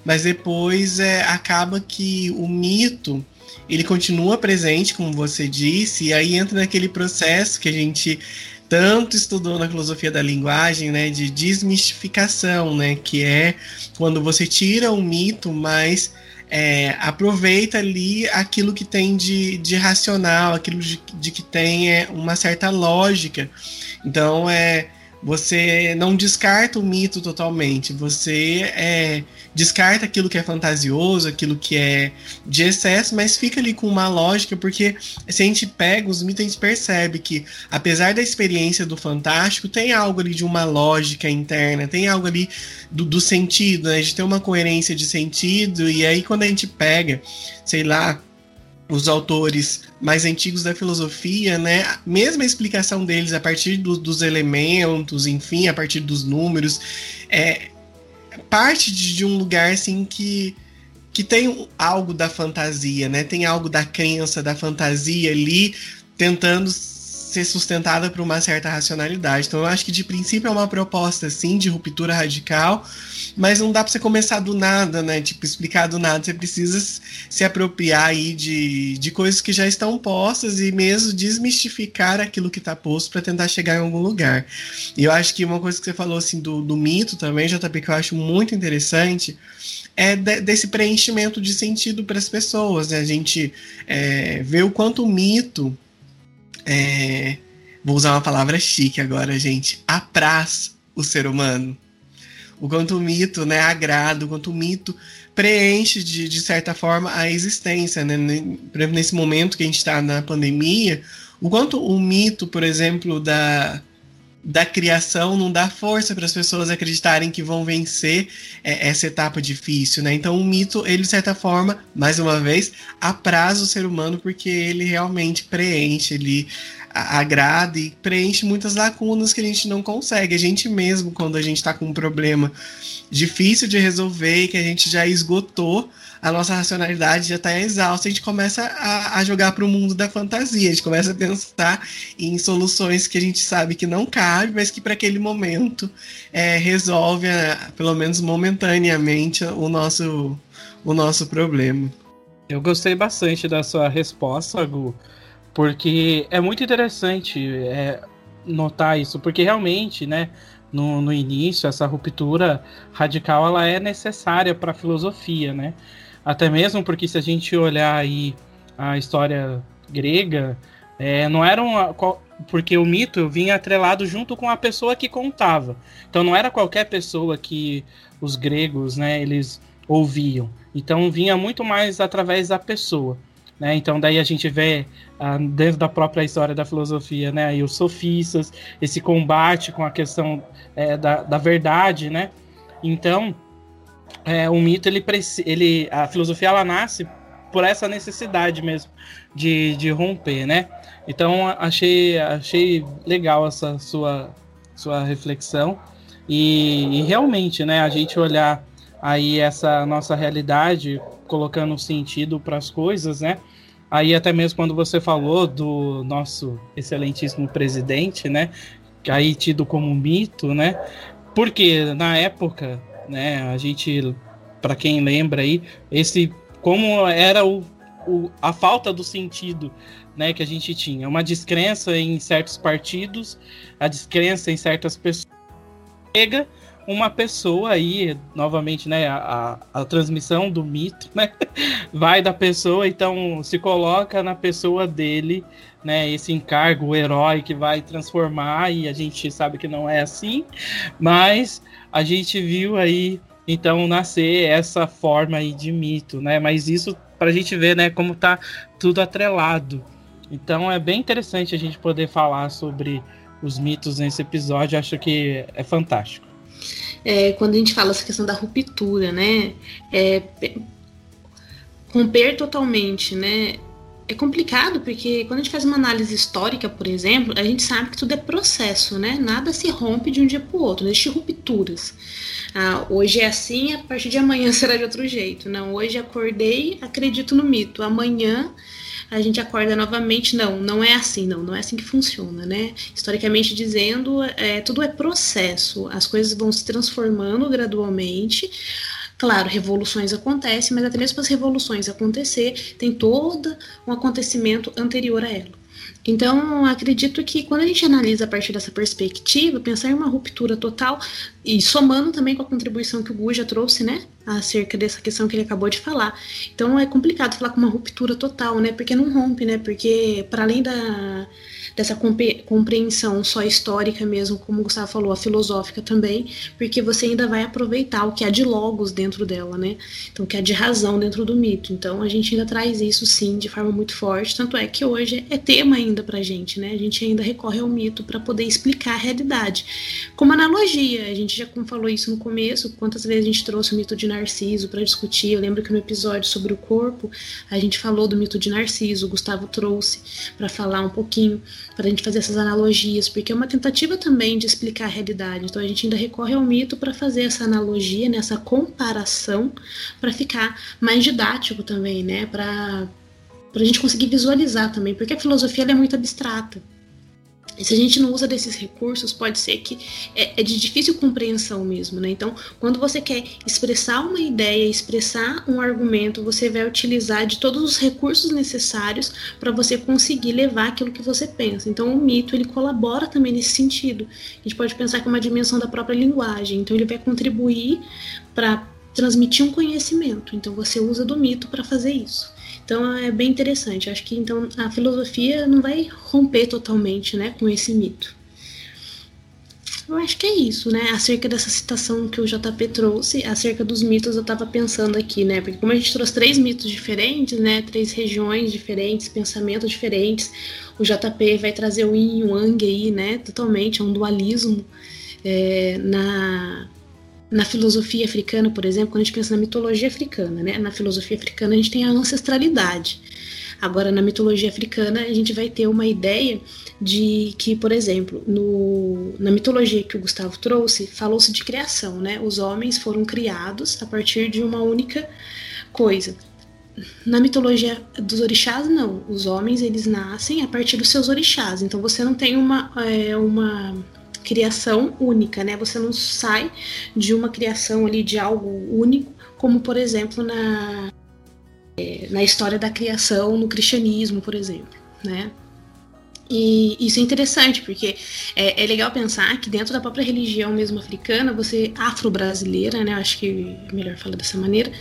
mas depois é, acaba que o mito ele continua presente, como você disse, e aí entra naquele processo que a gente tanto estudou na filosofia da linguagem, né, de desmistificação, né, que é quando você tira o mito, mas é, aproveita ali aquilo que tem de, de racional, aquilo de, de que tem é, uma certa lógica. Então, é, você não descarta o mito totalmente, você é, descarta aquilo que é fantasioso, aquilo que é de excesso, mas fica ali com uma lógica, porque se a gente pega os mitos, a gente percebe que, apesar da experiência do fantástico, tem algo ali de uma lógica interna, tem algo ali do, do sentido, né? De ter uma coerência de sentido, e aí quando a gente pega, sei lá, os autores mais antigos da filosofia, né? Mesmo a explicação deles a partir do, dos elementos, enfim, a partir dos números, é parte de, de um lugar assim que que tem algo da fantasia, né? Tem algo da crença, da fantasia ali tentando ser sustentada por uma certa racionalidade. Então eu acho que de princípio é uma proposta assim de ruptura radical, mas não dá para você começar do nada, né? Tipo, explicar do nada. Você precisa se apropriar aí de, de coisas que já estão postas e mesmo desmistificar aquilo que está posto para tentar chegar em algum lugar. E eu acho que uma coisa que você falou assim do, do mito também, JP, que eu acho muito interessante, é de, desse preenchimento de sentido para as pessoas. Né? A gente é, vê o quanto o mito é, vou usar uma palavra chique agora, gente. Apraz o ser humano. O quanto o mito né, agrada, o quanto o mito preenche, de, de certa forma, a existência. Né? Nesse momento que a gente está na pandemia, o quanto o mito, por exemplo, da, da criação não dá força para as pessoas acreditarem que vão vencer é, essa etapa difícil, né? Então o mito, ele de certa forma, mais uma vez, apraz o ser humano porque ele realmente preenche, ele agrada e preenche muitas lacunas que a gente não consegue. A gente mesmo, quando a gente está com um problema difícil de resolver e que a gente já esgotou, a nossa racionalidade já está exausta, a gente começa a, a jogar para o mundo da fantasia, a gente começa a pensar em soluções que a gente sabe que não cabe, mas que para aquele momento é, resolve, é, pelo menos momentaneamente, o nosso, o nosso problema.
Eu gostei bastante da sua resposta, Gu porque é muito interessante é, notar isso, porque realmente, né, no, no início, essa ruptura radical ela é necessária para a filosofia, né? Até mesmo porque se a gente olhar aí a história grega, é, não era uma, porque o mito vinha atrelado junto com a pessoa que contava. Então não era qualquer pessoa que os gregos, né, eles ouviam. Então vinha muito mais através da pessoa. Né? Então daí a gente vê ah, dentro da própria história da filosofia, né, e os sofistas, esse combate com a questão é, da, da verdade, né? Então é, o mito ele, ele a filosofia ela nasce por essa necessidade mesmo de, de romper, né? Então achei achei legal essa sua sua reflexão e, e realmente, né, a gente olhar aí essa nossa realidade colocando sentido para as coisas, né? Aí até mesmo quando você falou do nosso excelentíssimo presidente, né? Aí tido como mito, né? Porque na época, né? A gente, para quem lembra aí, esse como era o, o, a falta do sentido, né? Que a gente tinha, uma descrença em certos partidos, a descrença em certas pessoas chega uma pessoa aí, novamente, né, a, a, transmissão do mito, né, [laughs] vai da pessoa, então se coloca na pessoa dele, né, esse encargo, o herói que vai transformar, e a gente sabe que não é assim, mas a gente viu aí então nascer essa forma aí de mito, né? Mas isso para a gente ver, né, como tá tudo atrelado. Então é bem interessante a gente poder falar sobre os mitos nesse episódio. Acho que é fantástico.
É, quando a gente fala essa questão da ruptura, né? É, romper totalmente, né? É complicado porque quando a gente faz uma análise histórica, por exemplo, a gente sabe que tudo é processo, né? Nada se rompe de um dia para o outro, existem rupturas. Ah, hoje é assim, a partir de amanhã [laughs] será de outro jeito. Não, hoje acordei, acredito no mito. Amanhã a gente acorda novamente. Não, não é assim, não, não é assim que funciona, né? Historicamente dizendo, é, tudo é processo. As coisas vão se transformando gradualmente. Claro, revoluções acontecem, mas até mesmo para as revoluções acontecer, tem todo um acontecimento anterior a ela. Então, acredito que quando a gente analisa a partir dessa perspectiva, pensar em uma ruptura total e somando também com a contribuição que o Gu já trouxe, né, acerca dessa questão que ele acabou de falar. Então, é complicado falar com uma ruptura total, né, porque não rompe, né, porque para além da dessa compreensão só histórica mesmo, como o Gustavo falou, a filosófica também, porque você ainda vai aproveitar o que há de logos dentro dela, né? Então, o que há de razão dentro do mito. Então, a gente ainda traz isso sim de forma muito forte, tanto é que hoje é tema ainda pra gente, né? A gente ainda recorre ao mito para poder explicar a realidade. Como analogia, a gente já falou isso no começo, quantas vezes a gente trouxe o mito de Narciso para discutir. Eu lembro que no episódio sobre o corpo, a gente falou do mito de Narciso, o Gustavo trouxe para falar um pouquinho para a gente fazer essas analogias, porque é uma tentativa também de explicar a realidade. Então a gente ainda recorre ao mito para fazer essa analogia, nessa né, comparação, para ficar mais didático também, né? Para a gente conseguir visualizar também, porque a filosofia é muito abstrata. E se a gente não usa desses recursos, pode ser que é, é, de difícil compreensão mesmo, né? Então, quando você quer expressar uma ideia, expressar um argumento, você vai utilizar de todos os recursos necessários para você conseguir levar aquilo que você pensa. Então, o mito ele colabora também nesse sentido. A gente pode pensar que é uma dimensão da própria linguagem. Então, ele vai contribuir para transmitir um conhecimento. Então, você usa do mito para fazer isso. Então é bem interessante. Acho que então a filosofia não vai romper totalmente, né, com esse mito. Eu acho que é isso, né? Acerca dessa citação que o JP trouxe, acerca dos mitos, eu tava pensando aqui, né? Porque como a gente trouxe três mitos diferentes, né? Três regiões diferentes, pensamentos diferentes, o JP vai trazer o yin e o yang aí, né? Totalmente, é um dualismo é, na, na filosofia africana, por exemplo, quando a gente pensa na mitologia africana, né? Na filosofia africana a gente tem a ancestralidade. Agora, na mitologia africana, a gente vai ter uma ideia de que, por exemplo, no, na mitologia que o Gustavo trouxe, falou-se de criação, né? Os homens foram criados a partir de uma única coisa. Na mitologia dos orixás, não. Os homens, eles nascem a partir dos seus orixás. Então, você não tem uma, é, uma criação única, né? Você não sai de uma criação ali de algo único, como por exemplo na, é, na história da criação no cristianismo, por exemplo, né? E isso é interessante, porque é, é, legal pensar que dentro da própria religião mesmo africana, você, afro-brasileira, né, acho que é melhor falar dessa maneira,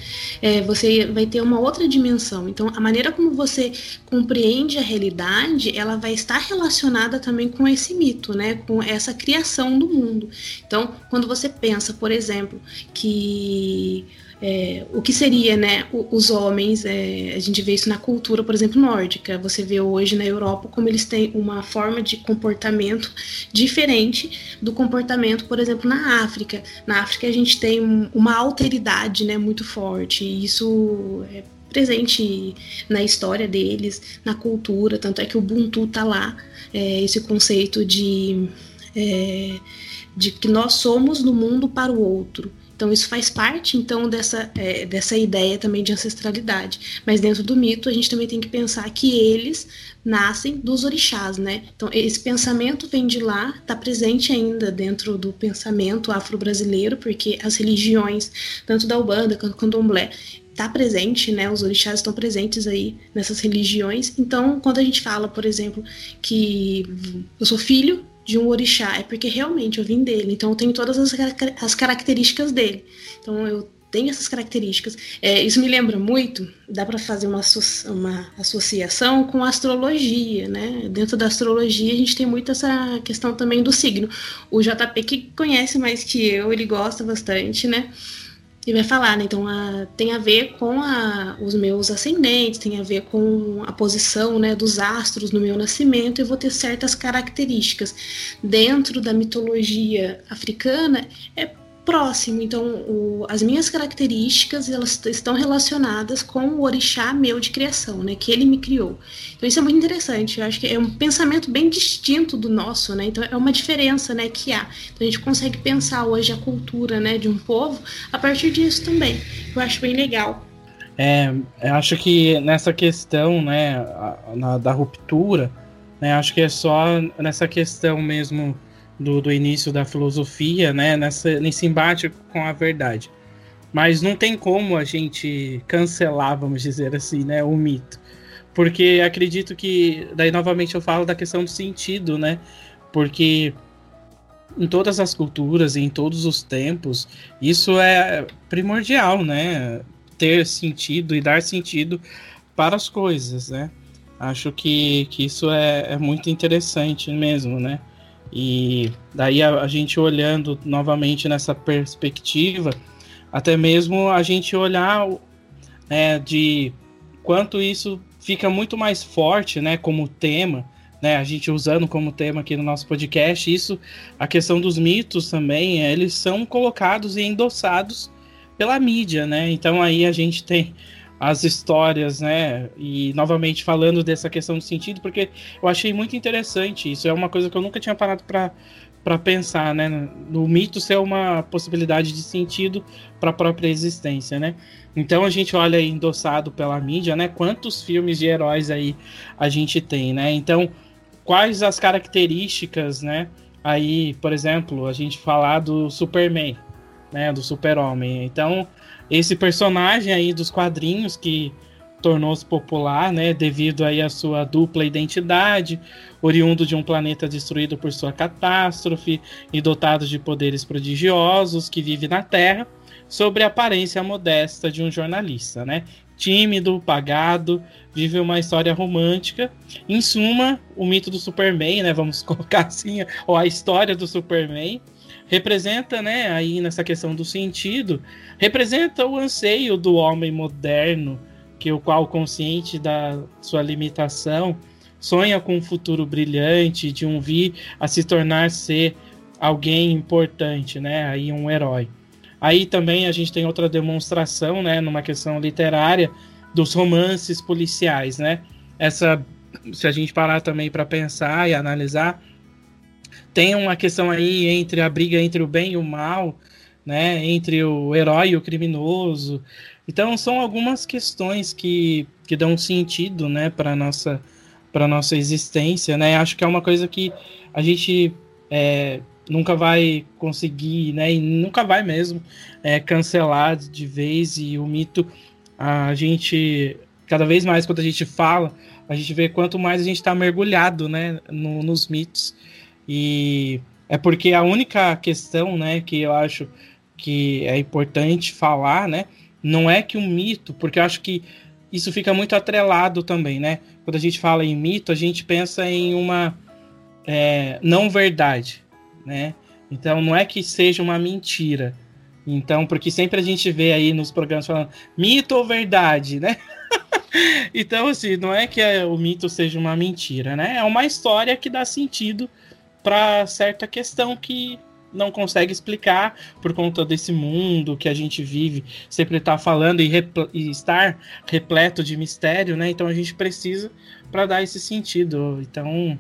é, você vai ter uma outra dimensão. Então, a maneira como você compreende a realidade, ela vai estar relacionada também com esse mito, né, com essa criação do mundo. Então, quando você pensa, por exemplo, que é, o que seria, né, os homens, é, a gente vê isso na cultura, por exemplo, nórdica. Você vê hoje na Europa como eles têm uma forma de comportamento diferente do comportamento, por exemplo, na África. Na África a gente tem uma alteridade, né, muito forte. E isso é presente na história deles, na cultura, tanto é que o Ubuntu tá lá, é, esse conceito de, é, de que nós somos no mundo para o outro. Então isso faz parte então dessa, é, dessa ideia também de ancestralidade. Mas dentro do mito a gente também tem que pensar que eles nascem dos orixás, né? Então esse pensamento vem de lá, está presente ainda dentro do pensamento afro-brasileiro, porque as religiões, tanto da Ubanda quanto do Candomblé, está presente, né? Os orixás estão presentes aí nessas religiões. Então, quando a gente fala, por exemplo, que eu sou filho de um orixá, é porque realmente eu vim dele. Então eu tenho todas as, as características dele. Então eu tem essas características. É, isso me lembra muito, dá para fazer uma, uma associação com a astrologia, né? Dentro da astrologia a gente tem muito essa questão também do signo. O JP que conhece mais que eu, ele gosta bastante, né? E vai falar, né? Então a, tem a ver com a, os meus ascendentes, tem a ver com a posição né, dos astros no meu nascimento, eu vou ter certas características. Dentro da mitologia africana, é próximo. Então, o, as minhas características elas estão relacionadas com o orixá meu de criação, né? Que ele me criou. Então, isso é muito interessante. Eu acho que é um pensamento bem distinto do nosso, né? Então, é uma diferença, né? Que há. Então, a gente consegue pensar hoje a cultura, né? De um povo a partir disso também. Eu acho bem legal.
É, eu acho que nessa questão, né? A, na, da ruptura, né? Acho que é só nessa questão mesmo do, do início da filosofia, né, nessa, nesse embate com a verdade. Mas não tem como a gente cancelar, vamos dizer assim, né, o mito. Porque acredito que, daí novamente eu falo da questão do sentido, né? Porque em todas as culturas e em todos os tempos, isso é primordial, né? Ter sentido e dar sentido para as coisas, né? Acho que, que isso é, é muito interessante mesmo, né? E daí a, a, gente olhando novamente nessa perspectiva, até mesmo a gente olhar é, de quanto isso fica muito mais forte, né, como tema, né, a gente usando como tema aqui no nosso podcast, isso, a questão dos mitos também, eles são colocados e endossados pela mídia, né? Então aí a gente tem as histórias, né? E novamente falando dessa questão do sentido, porque eu achei muito interessante isso. É uma coisa que eu nunca tinha parado para para pensar, né? No mito ser uma possibilidade de sentido para a própria existência, né? Então a gente olha aí endossado pela mídia, né? Quantos filmes de heróis aí a gente tem, né? Então, quais as características, né? Aí, por exemplo, a gente falar do Superman, né? Do Super-Homem. Então, esse personagem aí dos quadrinhos que tornou-se popular, né, devido aí à sua dupla identidade, oriundo de um planeta destruído por sua catástrofe e dotado de poderes prodigiosos, que vive na Terra, sobre a aparência modesta de um jornalista, né? Tímido, pagado, vive uma história romântica. Em suma, o mito do Superman, né, vamos [laughs] colocar assim, ou a história do Superman, representa, né, aí nessa questão do sentido, representa o anseio do homem moderno, que o qual consciente da sua limitação, sonha com um futuro brilhante, de um vir a se tornar ser alguém importante, né, aí um herói. Aí também a gente tem outra demonstração, né, numa questão literária dos romances policiais, né? Essa se a gente parar também para pensar e analisar, tem uma questão aí entre a briga entre o bem e o mal, né, entre o herói e o criminoso. Então são algumas questões que, que dão sentido, né, para nossa para nossa existência, né? Acho que é uma coisa que a gente é, nunca vai conseguir, né, e nunca vai mesmo é, cancelar de vez e o mito a gente cada vez mais quando a gente fala a gente vê quanto mais a gente está mergulhado, né, no, nos mitos e é porque a única questão, né, que eu acho que é importante falar, né, não é que um mito, porque eu acho que isso fica muito atrelado também, né? Quando a gente fala em mito, a gente pensa em uma é, não verdade, né? Então não é que seja uma mentira. Então, porque sempre a gente vê aí nos programas falando mito ou verdade, né? [laughs] então, assim, não é que o mito seja uma mentira, né? É uma história que dá sentido para certa questão que não consegue explicar por conta desse mundo que a gente vive, sempre está falando e, e, estar repleto de mistério, né? Então a gente precisa para dar esse sentido. Então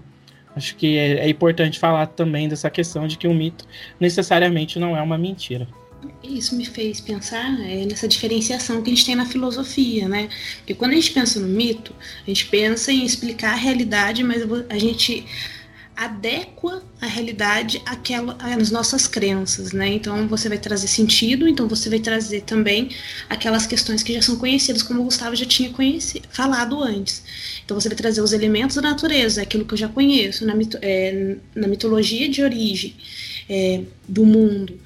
acho que é, é, importante falar também dessa questão de que um mito necessariamente não é uma mentira.
Isso me fez pensar é, nessa diferenciação que a gente tem na filosofia, né? Porque quando a gente pensa no mito, a gente pensa em explicar a realidade, mas a gente adequa a realidade àquela, às nossas crenças, né? Então você vai trazer sentido, então você vai trazer também aquelas questões que já são conhecidas, como o Gustavo já tinha conhecido, falado antes. Então você vai trazer os elementos da natureza, aquilo que eu já conheço na, mito, é, na mitologia de origem é, do mundo,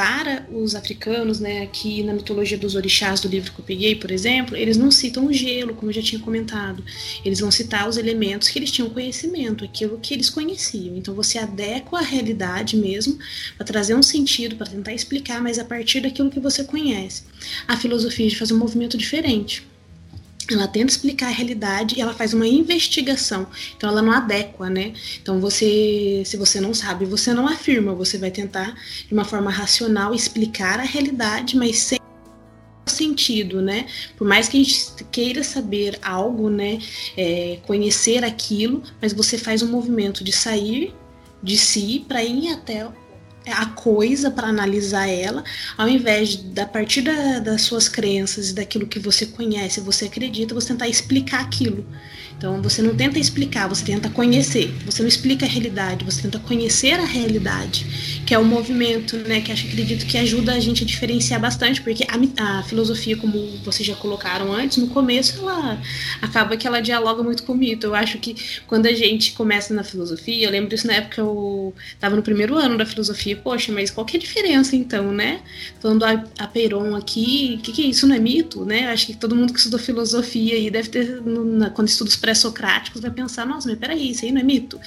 para os africanos, né, aqui na mitologia dos orixás do livro que eu peguei, por exemplo, eles não citam o gelo, como eu já tinha comentado. Eles vão citar os elementos que eles tinham conhecimento, aquilo que eles conheciam. Então você adequa a realidade mesmo para trazer um sentido, para tentar explicar, mas a partir daquilo que você conhece. A filosofia de fazer um movimento diferente ela tenta explicar a realidade e ela faz uma investigação. Então ela não adequa, né? Então você, se você não sabe, você não afirma, você vai tentar de uma forma racional explicar a realidade, mas sem sentido, né? Por mais que a gente queira saber algo, né, é, conhecer aquilo, mas você faz um movimento de sair de si para ir até a coisa para analisar ela, ao invés de, a partir da, das suas crenças e daquilo que você conhece, você acredita, você tentar explicar aquilo. Então você não tenta explicar, você tenta conhecer. Você não explica a realidade, você tenta conhecer a realidade, que é o movimento, né? Que acho acredito que ajuda a gente a diferenciar bastante, porque a, a, filosofia, como vocês já colocaram antes, no começo ela acaba que ela dialoga muito com o mito. Eu acho que quando a gente começa na filosofia, eu lembro disso na época eu estava no primeiro ano da filosofia, poxa, mas qual que é a diferença então, né? Falando a, a Peron aqui, o que, que é isso? Não é mito, né? Acho que todo mundo que estudou filosofia aí deve ter, no, na, quando estuda os pré-socráticos vai pensar, nossa, mas peraí, isso aí não é mito?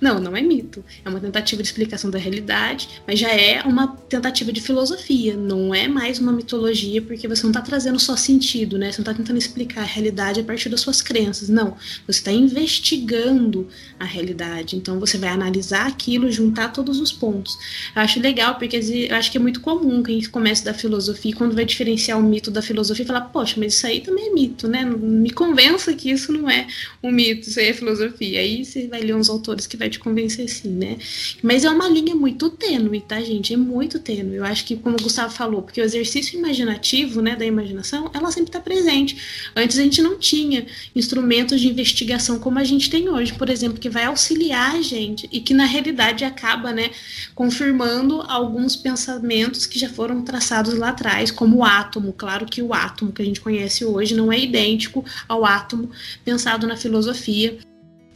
Não, não é mito. É uma tentativa de explicação da realidade, mas já é uma tentativa de filosofia, não é mais uma mitologia, porque você não está trazendo só sentido, né? Você não está tentando explicar a realidade a partir das suas crenças. Não, você está investigando a realidade. Então você vai analisar aquilo, juntar todos os pontos. Eu acho legal, porque eu acho que é muito comum quem começa da filosofia, quando vai diferenciar o mito da filosofia, falar, poxa, mas isso aí também é mito, né? Me convença que isso não é um mito, isso aí é filosofia. Aí você vai ler uns autores que vai te convencer sim, né? Mas é uma linha muito tênue, tá, gente? É muito tênue. Eu acho que, como o Gustavo falou, porque o exercício imaginativo, né, da imaginação, ela sempre está presente. Antes a gente não tinha instrumentos de investigação como a gente tem hoje, por exemplo, que vai auxiliar a gente e que na realidade acaba, né, confirmando alguns pensamentos que já foram traçados lá atrás, como o átomo. Claro que o átomo que a gente conhece hoje não é idêntico ao átomo pensado na filosofia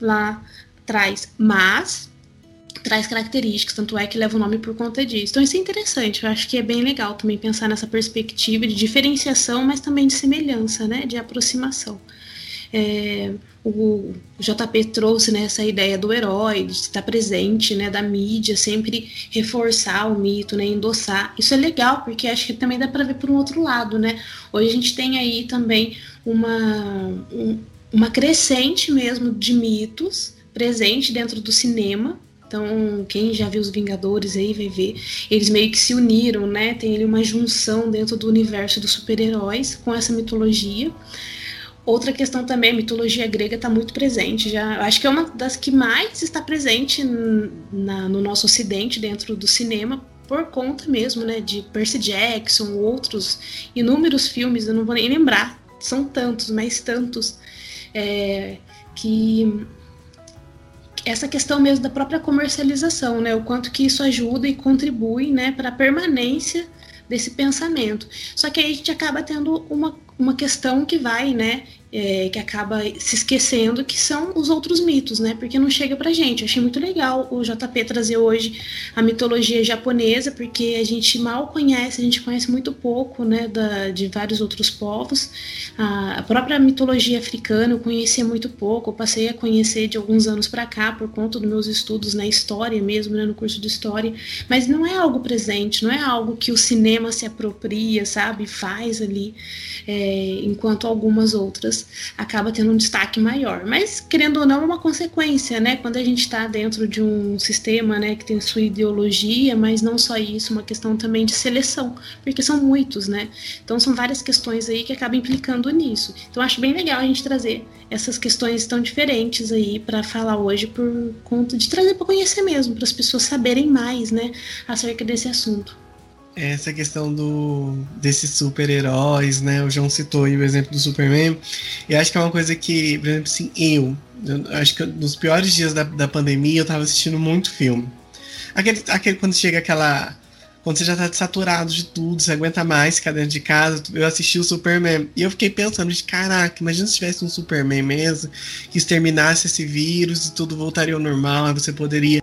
lá atrás, mas traz características, tanto é que leva o nome por conta disso. Então isso é interessante, eu acho que é bem legal também pensar nessa perspectiva de diferenciação, mas também de semelhança, né, de aproximação. É, o JP trouxe né, essa ideia do herói, de estar presente, né, da mídia, sempre reforçar o mito, né, endossar. Isso é legal, porque acho que também dá para ver por um outro lado, né? Hoje a gente tem aí também uma, um, uma crescente mesmo de mitos presente dentro do cinema. Então, quem já viu os Vingadores aí vai ver, eles meio que se uniram, né? Tem ali uma junção dentro do universo dos super-heróis com essa mitologia. Outra questão também, a mitologia grega está muito presente. Já acho que é uma das que mais está presente na, no nosso Ocidente dentro do cinema por conta mesmo, né, de Percy Jackson, outros inúmeros filmes. Eu não vou nem lembrar, são tantos, mas tantos é, que essa questão mesmo da própria comercialização, né, o quanto que isso ajuda e contribui, né, para a permanência desse pensamento. Só que aí a gente acaba tendo uma, uma questão que vai, né, é, que acaba se esquecendo que são os outros mitos, né? Porque não chega pra gente. Eu achei muito legal o JP trazer hoje a mitologia japonesa, porque a gente mal conhece, a gente conhece muito pouco, né, da, de vários outros povos. A, própria mitologia africana eu conhecia muito pouco, eu passei a conhecer de alguns anos para cá por conta dos meus estudos na história mesmo, né, no curso de história. Mas não é algo presente, não é algo que o cinema se apropria, sabe, faz ali, é, enquanto algumas outras acaba tendo um destaque maior. Mas, querendo ou não, é uma consequência, né? Quando a gente está dentro de um sistema né, que tem sua ideologia, mas não só isso, uma questão também de seleção, porque são muitos, né? Então são várias questões aí que acabam implicando nisso. Então acho bem legal a gente trazer essas questões tão diferentes aí para falar hoje por conta de trazer para conhecer mesmo, para as pessoas saberem mais, né, acerca desse assunto
essa questão do desses super-heróis, né? O João citou aí o exemplo do Superman. Eu acho que é uma coisa que, por exemplo, assim, eu, eu acho que nos piores dias da, da pandemia eu tava assistindo muito filme. Aquele, aquele quando chega aquela. Quando você já tá saturado de tudo, você aguenta mais ficar dentro de casa. Eu assisti o Superman. E eu fiquei pensando caraca, imagina se tivesse um Superman mesmo, que exterminasse esse vírus e tudo voltaria ao normal, aí você poderia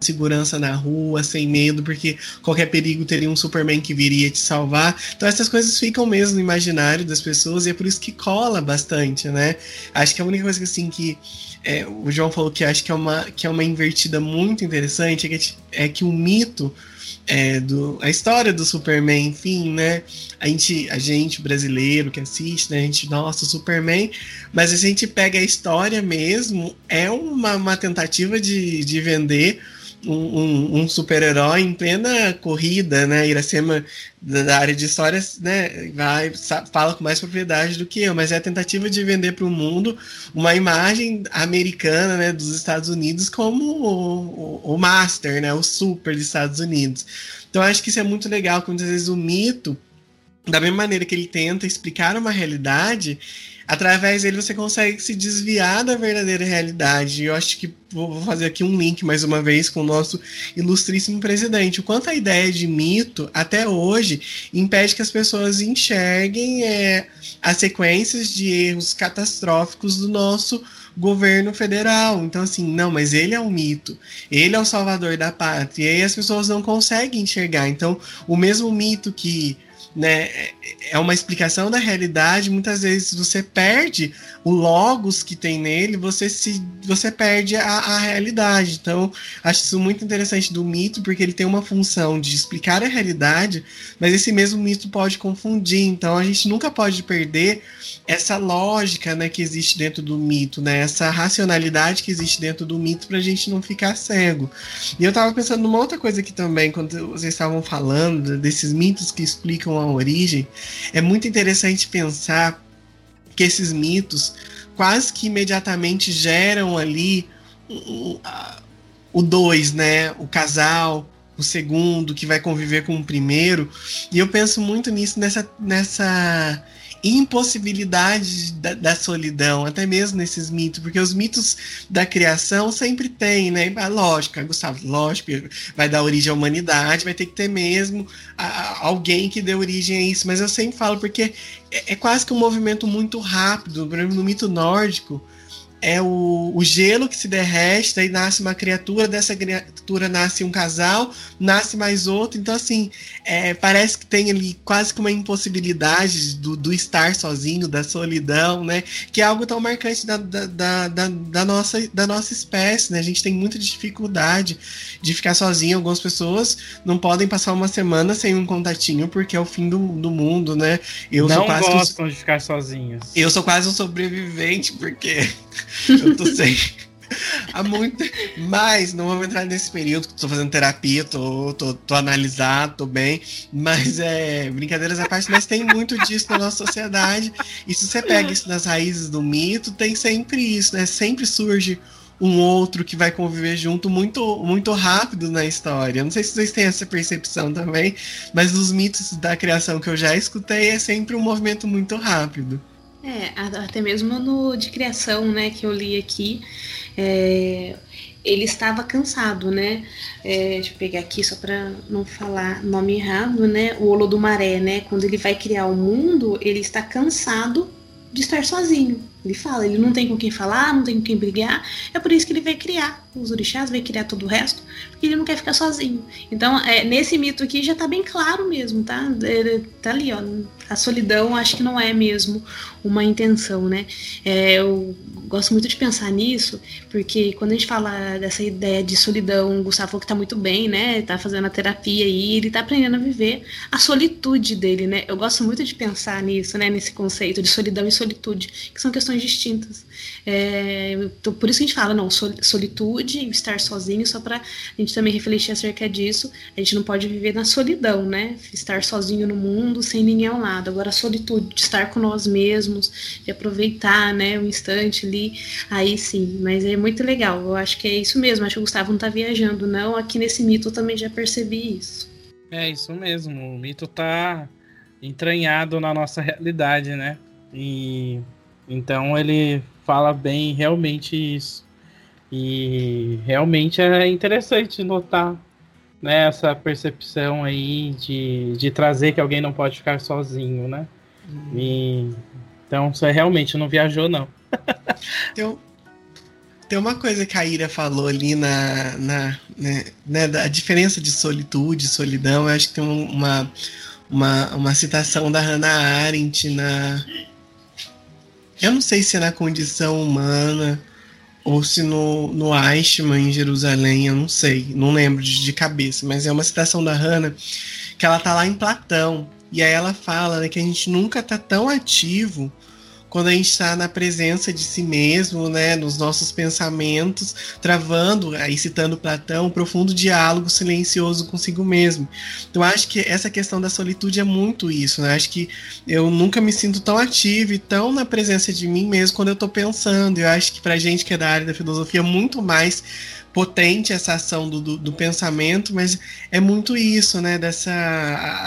segurança na rua, sem medo, porque qualquer perigo teria um Superman que viria te salvar. Então essas coisas ficam mesmo no imaginário das pessoas e é por isso que cola bastante, né? Acho que a única coisa assim que é, o João falou que acho que é uma, que é uma invertida muito interessante é que, é que o mito é, do, a história do Superman, enfim, né? A gente, a gente brasileiro que assiste, né? A gente, nossa, Superman. Mas a gente pega a história mesmo, é uma, uma tentativa de, de vender um, um, super-herói em plena corrida, né? Iracema, da área de histórias, né, vai, fala com mais propriedade do que eu, mas é a tentativa de vender para o mundo uma imagem americana, né, dos Estados Unidos como o, o, o master, né, o super dos Estados Unidos. Então acho que isso é muito legal, que muitas vezes o mito, da mesma maneira que ele tenta explicar uma realidade, através dele você consegue se desviar da verdadeira realidade. Eu acho que vou fazer aqui um link mais uma vez com o nosso ilustríssimo presidente. O quanto a ideia de mito, até hoje, impede que as pessoas enxerguem é, as sequências de erros catastróficos do nosso governo federal. Então, assim, não, mas ele é um mito, ele é o salvador da pátria, e aí as pessoas não conseguem enxergar. Então, o mesmo mito que né, é uma explicação da realidade. Muitas vezes você perde o logos que tem nele, você se você perde a, a realidade. Então, acho isso muito interessante do mito, porque ele tem uma função de explicar a realidade, mas esse mesmo mito pode confundir. Então, a gente nunca pode perder essa lógica, né, que existe dentro do mito, né, essa racionalidade que existe dentro do mito para a gente não ficar cego. E eu estava pensando numa outra coisa aqui também, quando vocês estavam falando desses mitos que explicam a origem, é muito interessante pensar que esses mitos quase que imediatamente geram ali o dois, né? O casal, o segundo que vai conviver com o primeiro. E eu penso muito nisso nessa nessa impossibilidade da, da, solidão, até mesmo nesses mitos, porque os mitos da criação sempre tem, né? A lógica, Gustavo, lógico, vai dar origem à humanidade, vai ter que ter mesmo a, a, alguém que dê origem a isso, mas eu sempre falo porque é, é quase que um movimento muito rápido, no mito nórdico, é o, o gelo que se derrete, daí nasce uma criatura, dessa criatura nasce um casal, nasce mais outro. Então, assim, é, parece que tem ali quase que uma impossibilidade do, do, estar sozinho, da solidão, né? Que é algo tão marcante da, da, da, da, da nossa, da nossa espécie, né? A gente tem muita dificuldade de ficar sozinho. Algumas pessoas não podem passar uma semana sem um contatinho porque é o fim do, do mundo, né?
Eu não gostam um, de ficar sozinhos.
Eu sou quase um sobrevivente porque [laughs] eu tô sem. Há muito. Mas não vamos entrar nesse período que tô fazendo terapia, tô, tô, tô analisado, tô bem. Mas é. Brincadeiras à parte, mas tem muito disso na nossa sociedade. E se você pega isso nas raízes do mito, tem sempre isso, né? Sempre surge um outro que vai conviver junto muito, muito rápido na história. Não sei se vocês têm essa percepção também, mas os mitos da criação que eu já escutei é sempre um movimento muito rápido.
É, até mesmo no de criação, né, que eu li aqui, é, ele estava cansado, né? É, deixa eu pegar aqui só para não falar nome errado, né? O Olo do Maré, né? Quando ele vai criar o mundo, ele está cansado de estar sozinho. Ele fala, ele não tem com quem falar, não tem com quem brigar. É por isso que ele vai criar os orixás, vai criar todo o resto, porque ele não quer ficar sozinho. Então, é, nesse mito aqui já tá bem claro mesmo, tá? É, tá ali, ó. A solidão acho que não é mesmo uma intenção, né? É, eu gosto muito de pensar nisso, porque quando a gente fala dessa ideia de solidão, o Gustavo que tá muito bem, né? Tá fazendo a terapia e ele tá aprendendo a viver a solitude dele, né? Eu gosto muito de pensar nisso, né? Nesse conceito de solidão e solitude, que são questões distintas. É, então, por isso que a gente fala, não, solitude, estar sozinho, só para a gente também refletir acerca disso. A gente não pode viver na solidão, né? Estar sozinho no mundo, sem ninguém ao lado. Agora, a solitude, de estar com nós mesmos, de aproveitar, né, o um instante ali, aí sim. Mas é muito legal. Eu acho que é isso mesmo. Acho que o Gustavo não está viajando, não. Aqui nesse mito eu também já percebi isso.
É isso mesmo. O mito está entranhado na nossa realidade, né? E então ele fala bem realmente isso. E realmente é interessante notar né, essa percepção aí de, de trazer que alguém não pode ficar sozinho, né? Uhum. E, então você realmente não viajou, não. [laughs]
eu, Tem uma coisa que a Ira falou ali na, na né, né, da diferença de solitude, solidão. Eu acho que tem uma, uma, uma citação da Hannah Arendt na. Eu não sei se é na condição humana ou se no, no Eichmann em Jerusalém, eu não sei, não lembro de, de cabeça, mas é uma citação da Hannah que ela tá lá em Platão. E aí ela fala né, que a gente nunca tá tão ativo quando a gente está na presença de si mesmo, né, nos nossos pensamentos, travando, aí citando Platão, um profundo diálogo silencioso consigo mesmo. Então acho que essa questão da solitude é muito isso, né? Acho que eu nunca me sinto tão ativo e tão na presença de mim mesmo quando eu estou pensando. Eu acho que pra gente que é da área da filosofia muito mais potente essa ação do, do, do, pensamento, mas é muito isso, né? Dessa.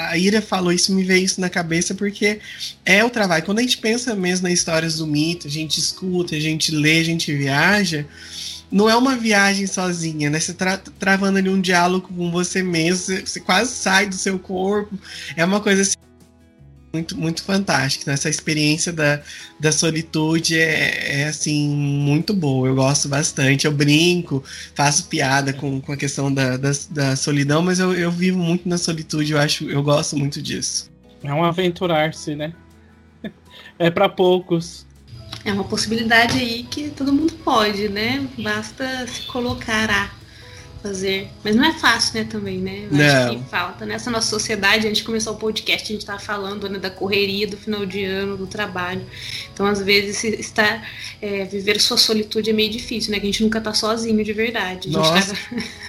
A Ira falou isso, me veio isso na cabeça, porque é o trabalho. Quando a gente pensa mesmo nas histórias do mito, a gente escuta, a gente lê, a gente viaja. Não é uma viagem sozinha, né? Você tra travando ali um diálogo com você mesmo, você, você quase sai do seu corpo. É uma coisa assim muito, muito fantástico. Essa experiência da, da solitude é, é, assim, muito boa. Eu gosto bastante. Eu brinco, faço piada com, com a questão da, da, da solidão, mas eu, eu vivo muito na solitude, eu acho, eu gosto muito disso.
É um aventurar-se, né? [laughs] É para poucos.
É uma possibilidade aí que todo mundo pode, né? Basta se colocar a fazer. Mas não é fácil, né, também, né? Eu não. acho que falta. Nessa nossa sociedade, antes de começar o podcast, a gente tá falando né, da correria do final de ano, do trabalho. Então, às vezes, estar, é, viver sua solitude é meio difícil, né? Que a gente nunca tá sozinho de verdade.
nossa.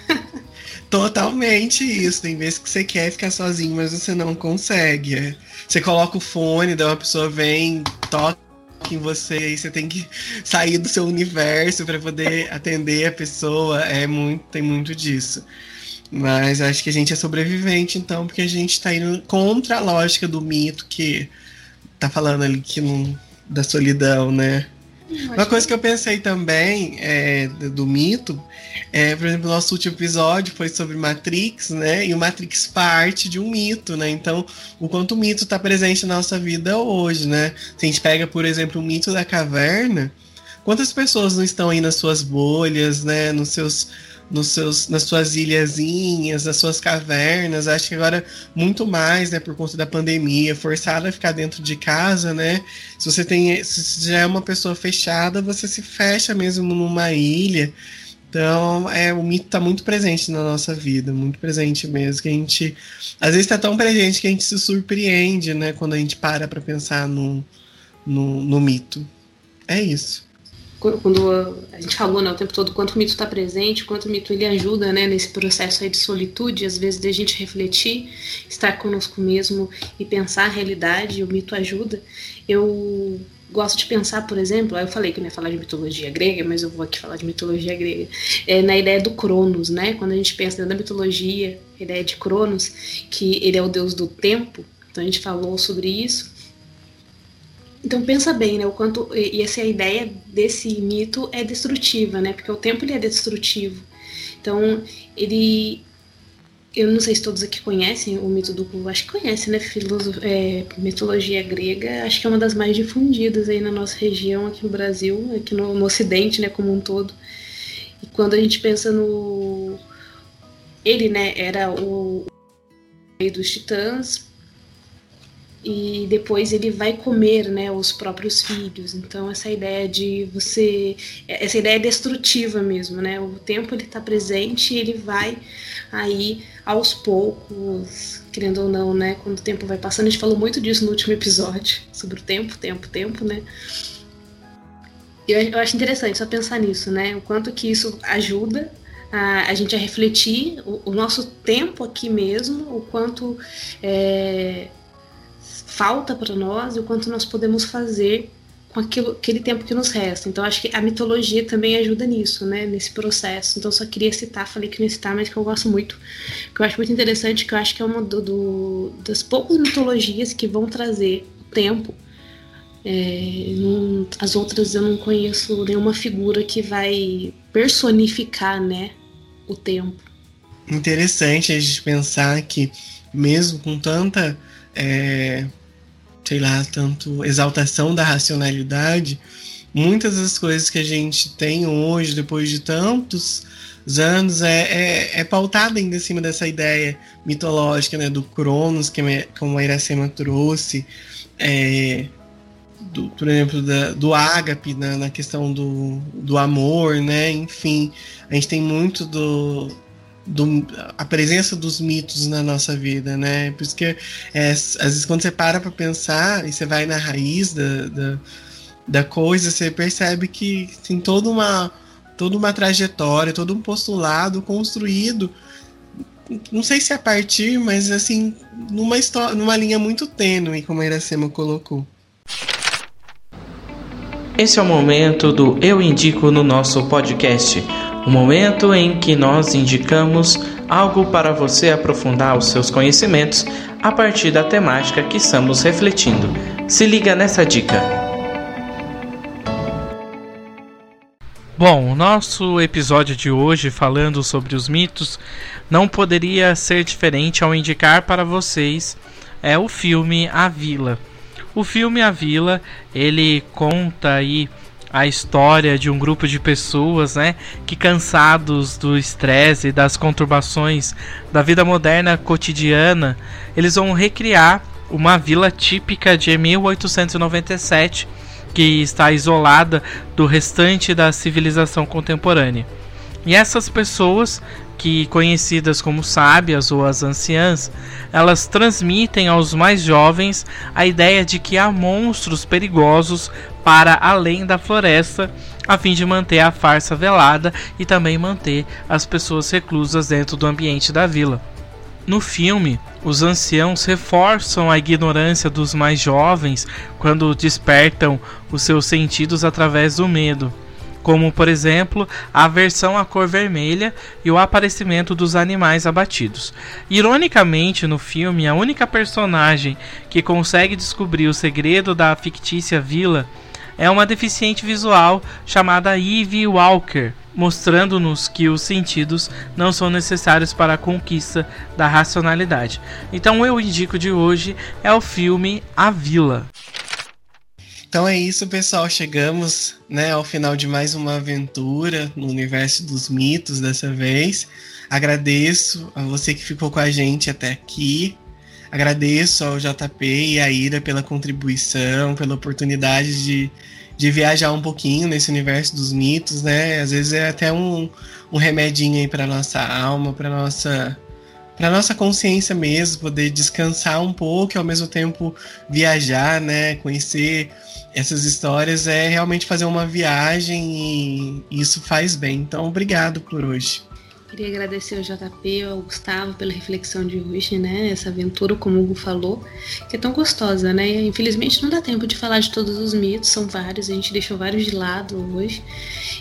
Tá... [laughs] Totalmente isso. Tem vezes que você quer ficar sozinho, mas você não consegue. É. Você coloca o fone, daí uma pessoa vem, toca em você você tem que sair do seu universo para poder atender a pessoa. É muito, tem muito disso. Mas acho que a gente é sobrevivente, então, porque a gente tá indo contra a lógica do mito que tá falando ali que não, da solidão, né? Uma coisa que eu pensei também é, do mito é, por exemplo, nosso último episódio foi sobre Matrix, né? E o Matrix parte de um mito, né? Então, o quanto o mito está presente na nossa vida hoje, né? Se a gente pega, por exemplo, o mito da caverna, quantas pessoas não estão aí nas suas bolhas, né? Nos seus nos seus, nas suas ilhazinhas, nas suas cavernas. Acho que agora muito mais, né, por conta da pandemia, forçada a ficar dentro de casa, né? Se você tem, se já é uma pessoa fechada, você se fecha mesmo numa ilha. Então, é, o mito está muito presente na nossa vida, muito presente mesmo, que a gente, às vezes está tão presente que a gente se surpreende, né, quando a gente para para pensar no, no, no mito. É isso
quando a gente falou né, o tempo todo quanto o mito está presente, quanto o mito ele ajuda né, nesse processo aí de solitude, às vezes de a gente refletir, estar conosco mesmo e pensar a realidade, o mito ajuda. Eu gosto de pensar, por exemplo, eu falei que não ia falar de mitologia grega, mas eu vou aqui falar de mitologia grega, é, na ideia do Cronos, né? Quando a gente pensa dentro da mitologia, a ideia de Cronos, que ele é o deus do tempo, então a gente falou sobre isso, então pensa bem, né, o quanto e essa é a ideia desse mito é destrutiva, né? Porque o tempo ele é destrutivo. Então, ele eu não sei se todos aqui conhecem o mito do acho que conhecem, né? Filosof, é, mitologia grega, acho que é uma das mais difundidas aí na nossa região, aqui no Brasil, aqui no, no Ocidente, né, como um todo. E quando a gente pensa no ele, né, era o rei dos titãs, e depois ele vai comer né, os próprios filhos. Então essa ideia de você, essa ideia é destrutiva mesmo, né? O tempo ele está presente e ele vai aí aos poucos, querendo ou não, né? Quando o tempo vai passando, a gente falou muito disso no último episódio sobre o tempo, tempo, tempo, né? Eu, eu acho interessante só pensar nisso, né? O quanto que isso ajuda a, a gente a refletir o, o nosso tempo aqui mesmo, o quanto é, falta para nós e o quanto nós podemos fazer com aquilo, aquele tempo que nos resta. Então, acho que a mitologia também ajuda nisso, né? Nesse processo. Então, só queria citar, falei que não ia citar, mas que eu gosto muito. Que eu acho muito interessante, que eu acho que é uma do, do das poucas mitologias que vão trazer o tempo. É, não, as outras eu não conheço nenhuma figura que vai personificar, né? O tempo.
Interessante a gente pensar que, mesmo com tanta. É sei lá, tanto exaltação da racionalidade, muitas das coisas que a gente tem hoje, depois de tantos anos, é, é, é pautada ainda em cima dessa ideia mitológica, né, do Cronos, que como a Iracema trouxe, é, do, por exemplo, da, do ágape, né, na questão do, do amor, né, enfim, a gente tem muito do, do, a presença dos mitos na nossa vida, né? Por isso que é, às vezes quando você para para pensar e você vai na raiz da, da, da, coisa, você percebe que tem toda uma, toda uma trajetória, todo um postulado construído. Não sei se a partir, mas assim, numa, história, numa linha muito tênue, como a Iracema colocou.
Esse é o momento do Eu Indico no nosso podcast o momento em que nós indicamos algo para você aprofundar os seus conhecimentos a partir da temática que estamos refletindo. Se liga nessa dica.
Bom, o nosso episódio de hoje falando sobre os mitos não poderia ser diferente ao indicar para vocês é o filme A Vila. O filme A Vila, ele conta aí a história de um grupo de pessoas, né, que cansados do estresse e das conturbações da vida moderna cotidiana, eles vão recriar uma vila típica de 1897 que está isolada do restante da civilização contemporânea. E essas pessoas, que conhecidas como sábias ou as anciãs, elas transmitem aos mais jovens a ideia de que há monstros perigosos para além da floresta, a fim de manter a farsa velada e também manter as pessoas reclusas dentro do ambiente da vila. No filme, os anciãos reforçam a ignorância dos mais jovens quando despertam os seus sentidos através do medo, como por exemplo a aversão à cor vermelha e o aparecimento dos animais abatidos. Ironicamente, no filme, a única personagem que consegue descobrir o segredo da fictícia vila é uma deficiente visual chamada Eve Walker, mostrando-nos que os sentidos não são necessários para a conquista da racionalidade. Então, eu indico de hoje é o filme A Vila.
Então é isso, pessoal. Chegamos né, ao final de mais uma aventura no universo dos mitos dessa vez. Agradeço a você que ficou com a gente até aqui. Agradeço ao JP e à Ira pela contribuição, pela oportunidade de, de viajar um pouquinho nesse universo dos mitos, né? Às vezes é até um, um remedinho aí para nossa alma, para nossa para nossa consciência mesmo, poder descansar um pouco e ao mesmo tempo viajar, né? Conhecer essas histórias é realmente fazer uma viagem e isso faz bem. Então, obrigado por hoje.
Queria agradecer ao JP, ao Gustavo pela reflexão de hoje, né? Essa aventura, como o Hugo falou, que é tão gostosa, né? Infelizmente não dá tempo de falar de todos os mitos, são vários, a gente deixou vários de lado hoje.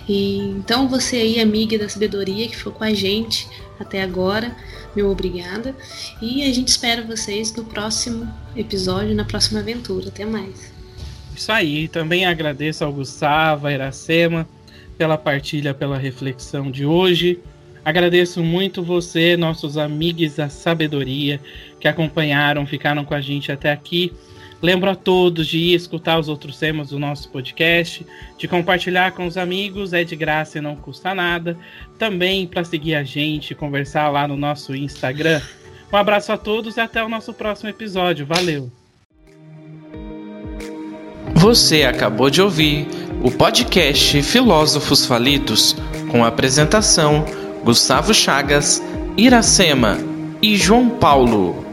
E então você aí, amiga da sabedoria, que ficou com a gente até agora, meu obrigada. E a gente espera vocês no próximo episódio, na próxima aventura. Até mais.
Isso aí, também agradeço ao Gustavo, a Iracema, pela partilha, pela reflexão de hoje. Agradeço muito você, nossos amigos da sabedoria, que acompanharam, ficaram com a gente até aqui. Lembro a todos de ir escutar os outros temas do nosso podcast, de compartilhar com os amigos, é de graça e não custa nada. Também para seguir a gente, conversar lá no nosso Instagram. Um abraço a todos e até o nosso próximo episódio. Valeu!
Você acabou de ouvir o podcast Filósofos Falidos, com a apresentação Gustavo Chagas, Iracema e João Paulo.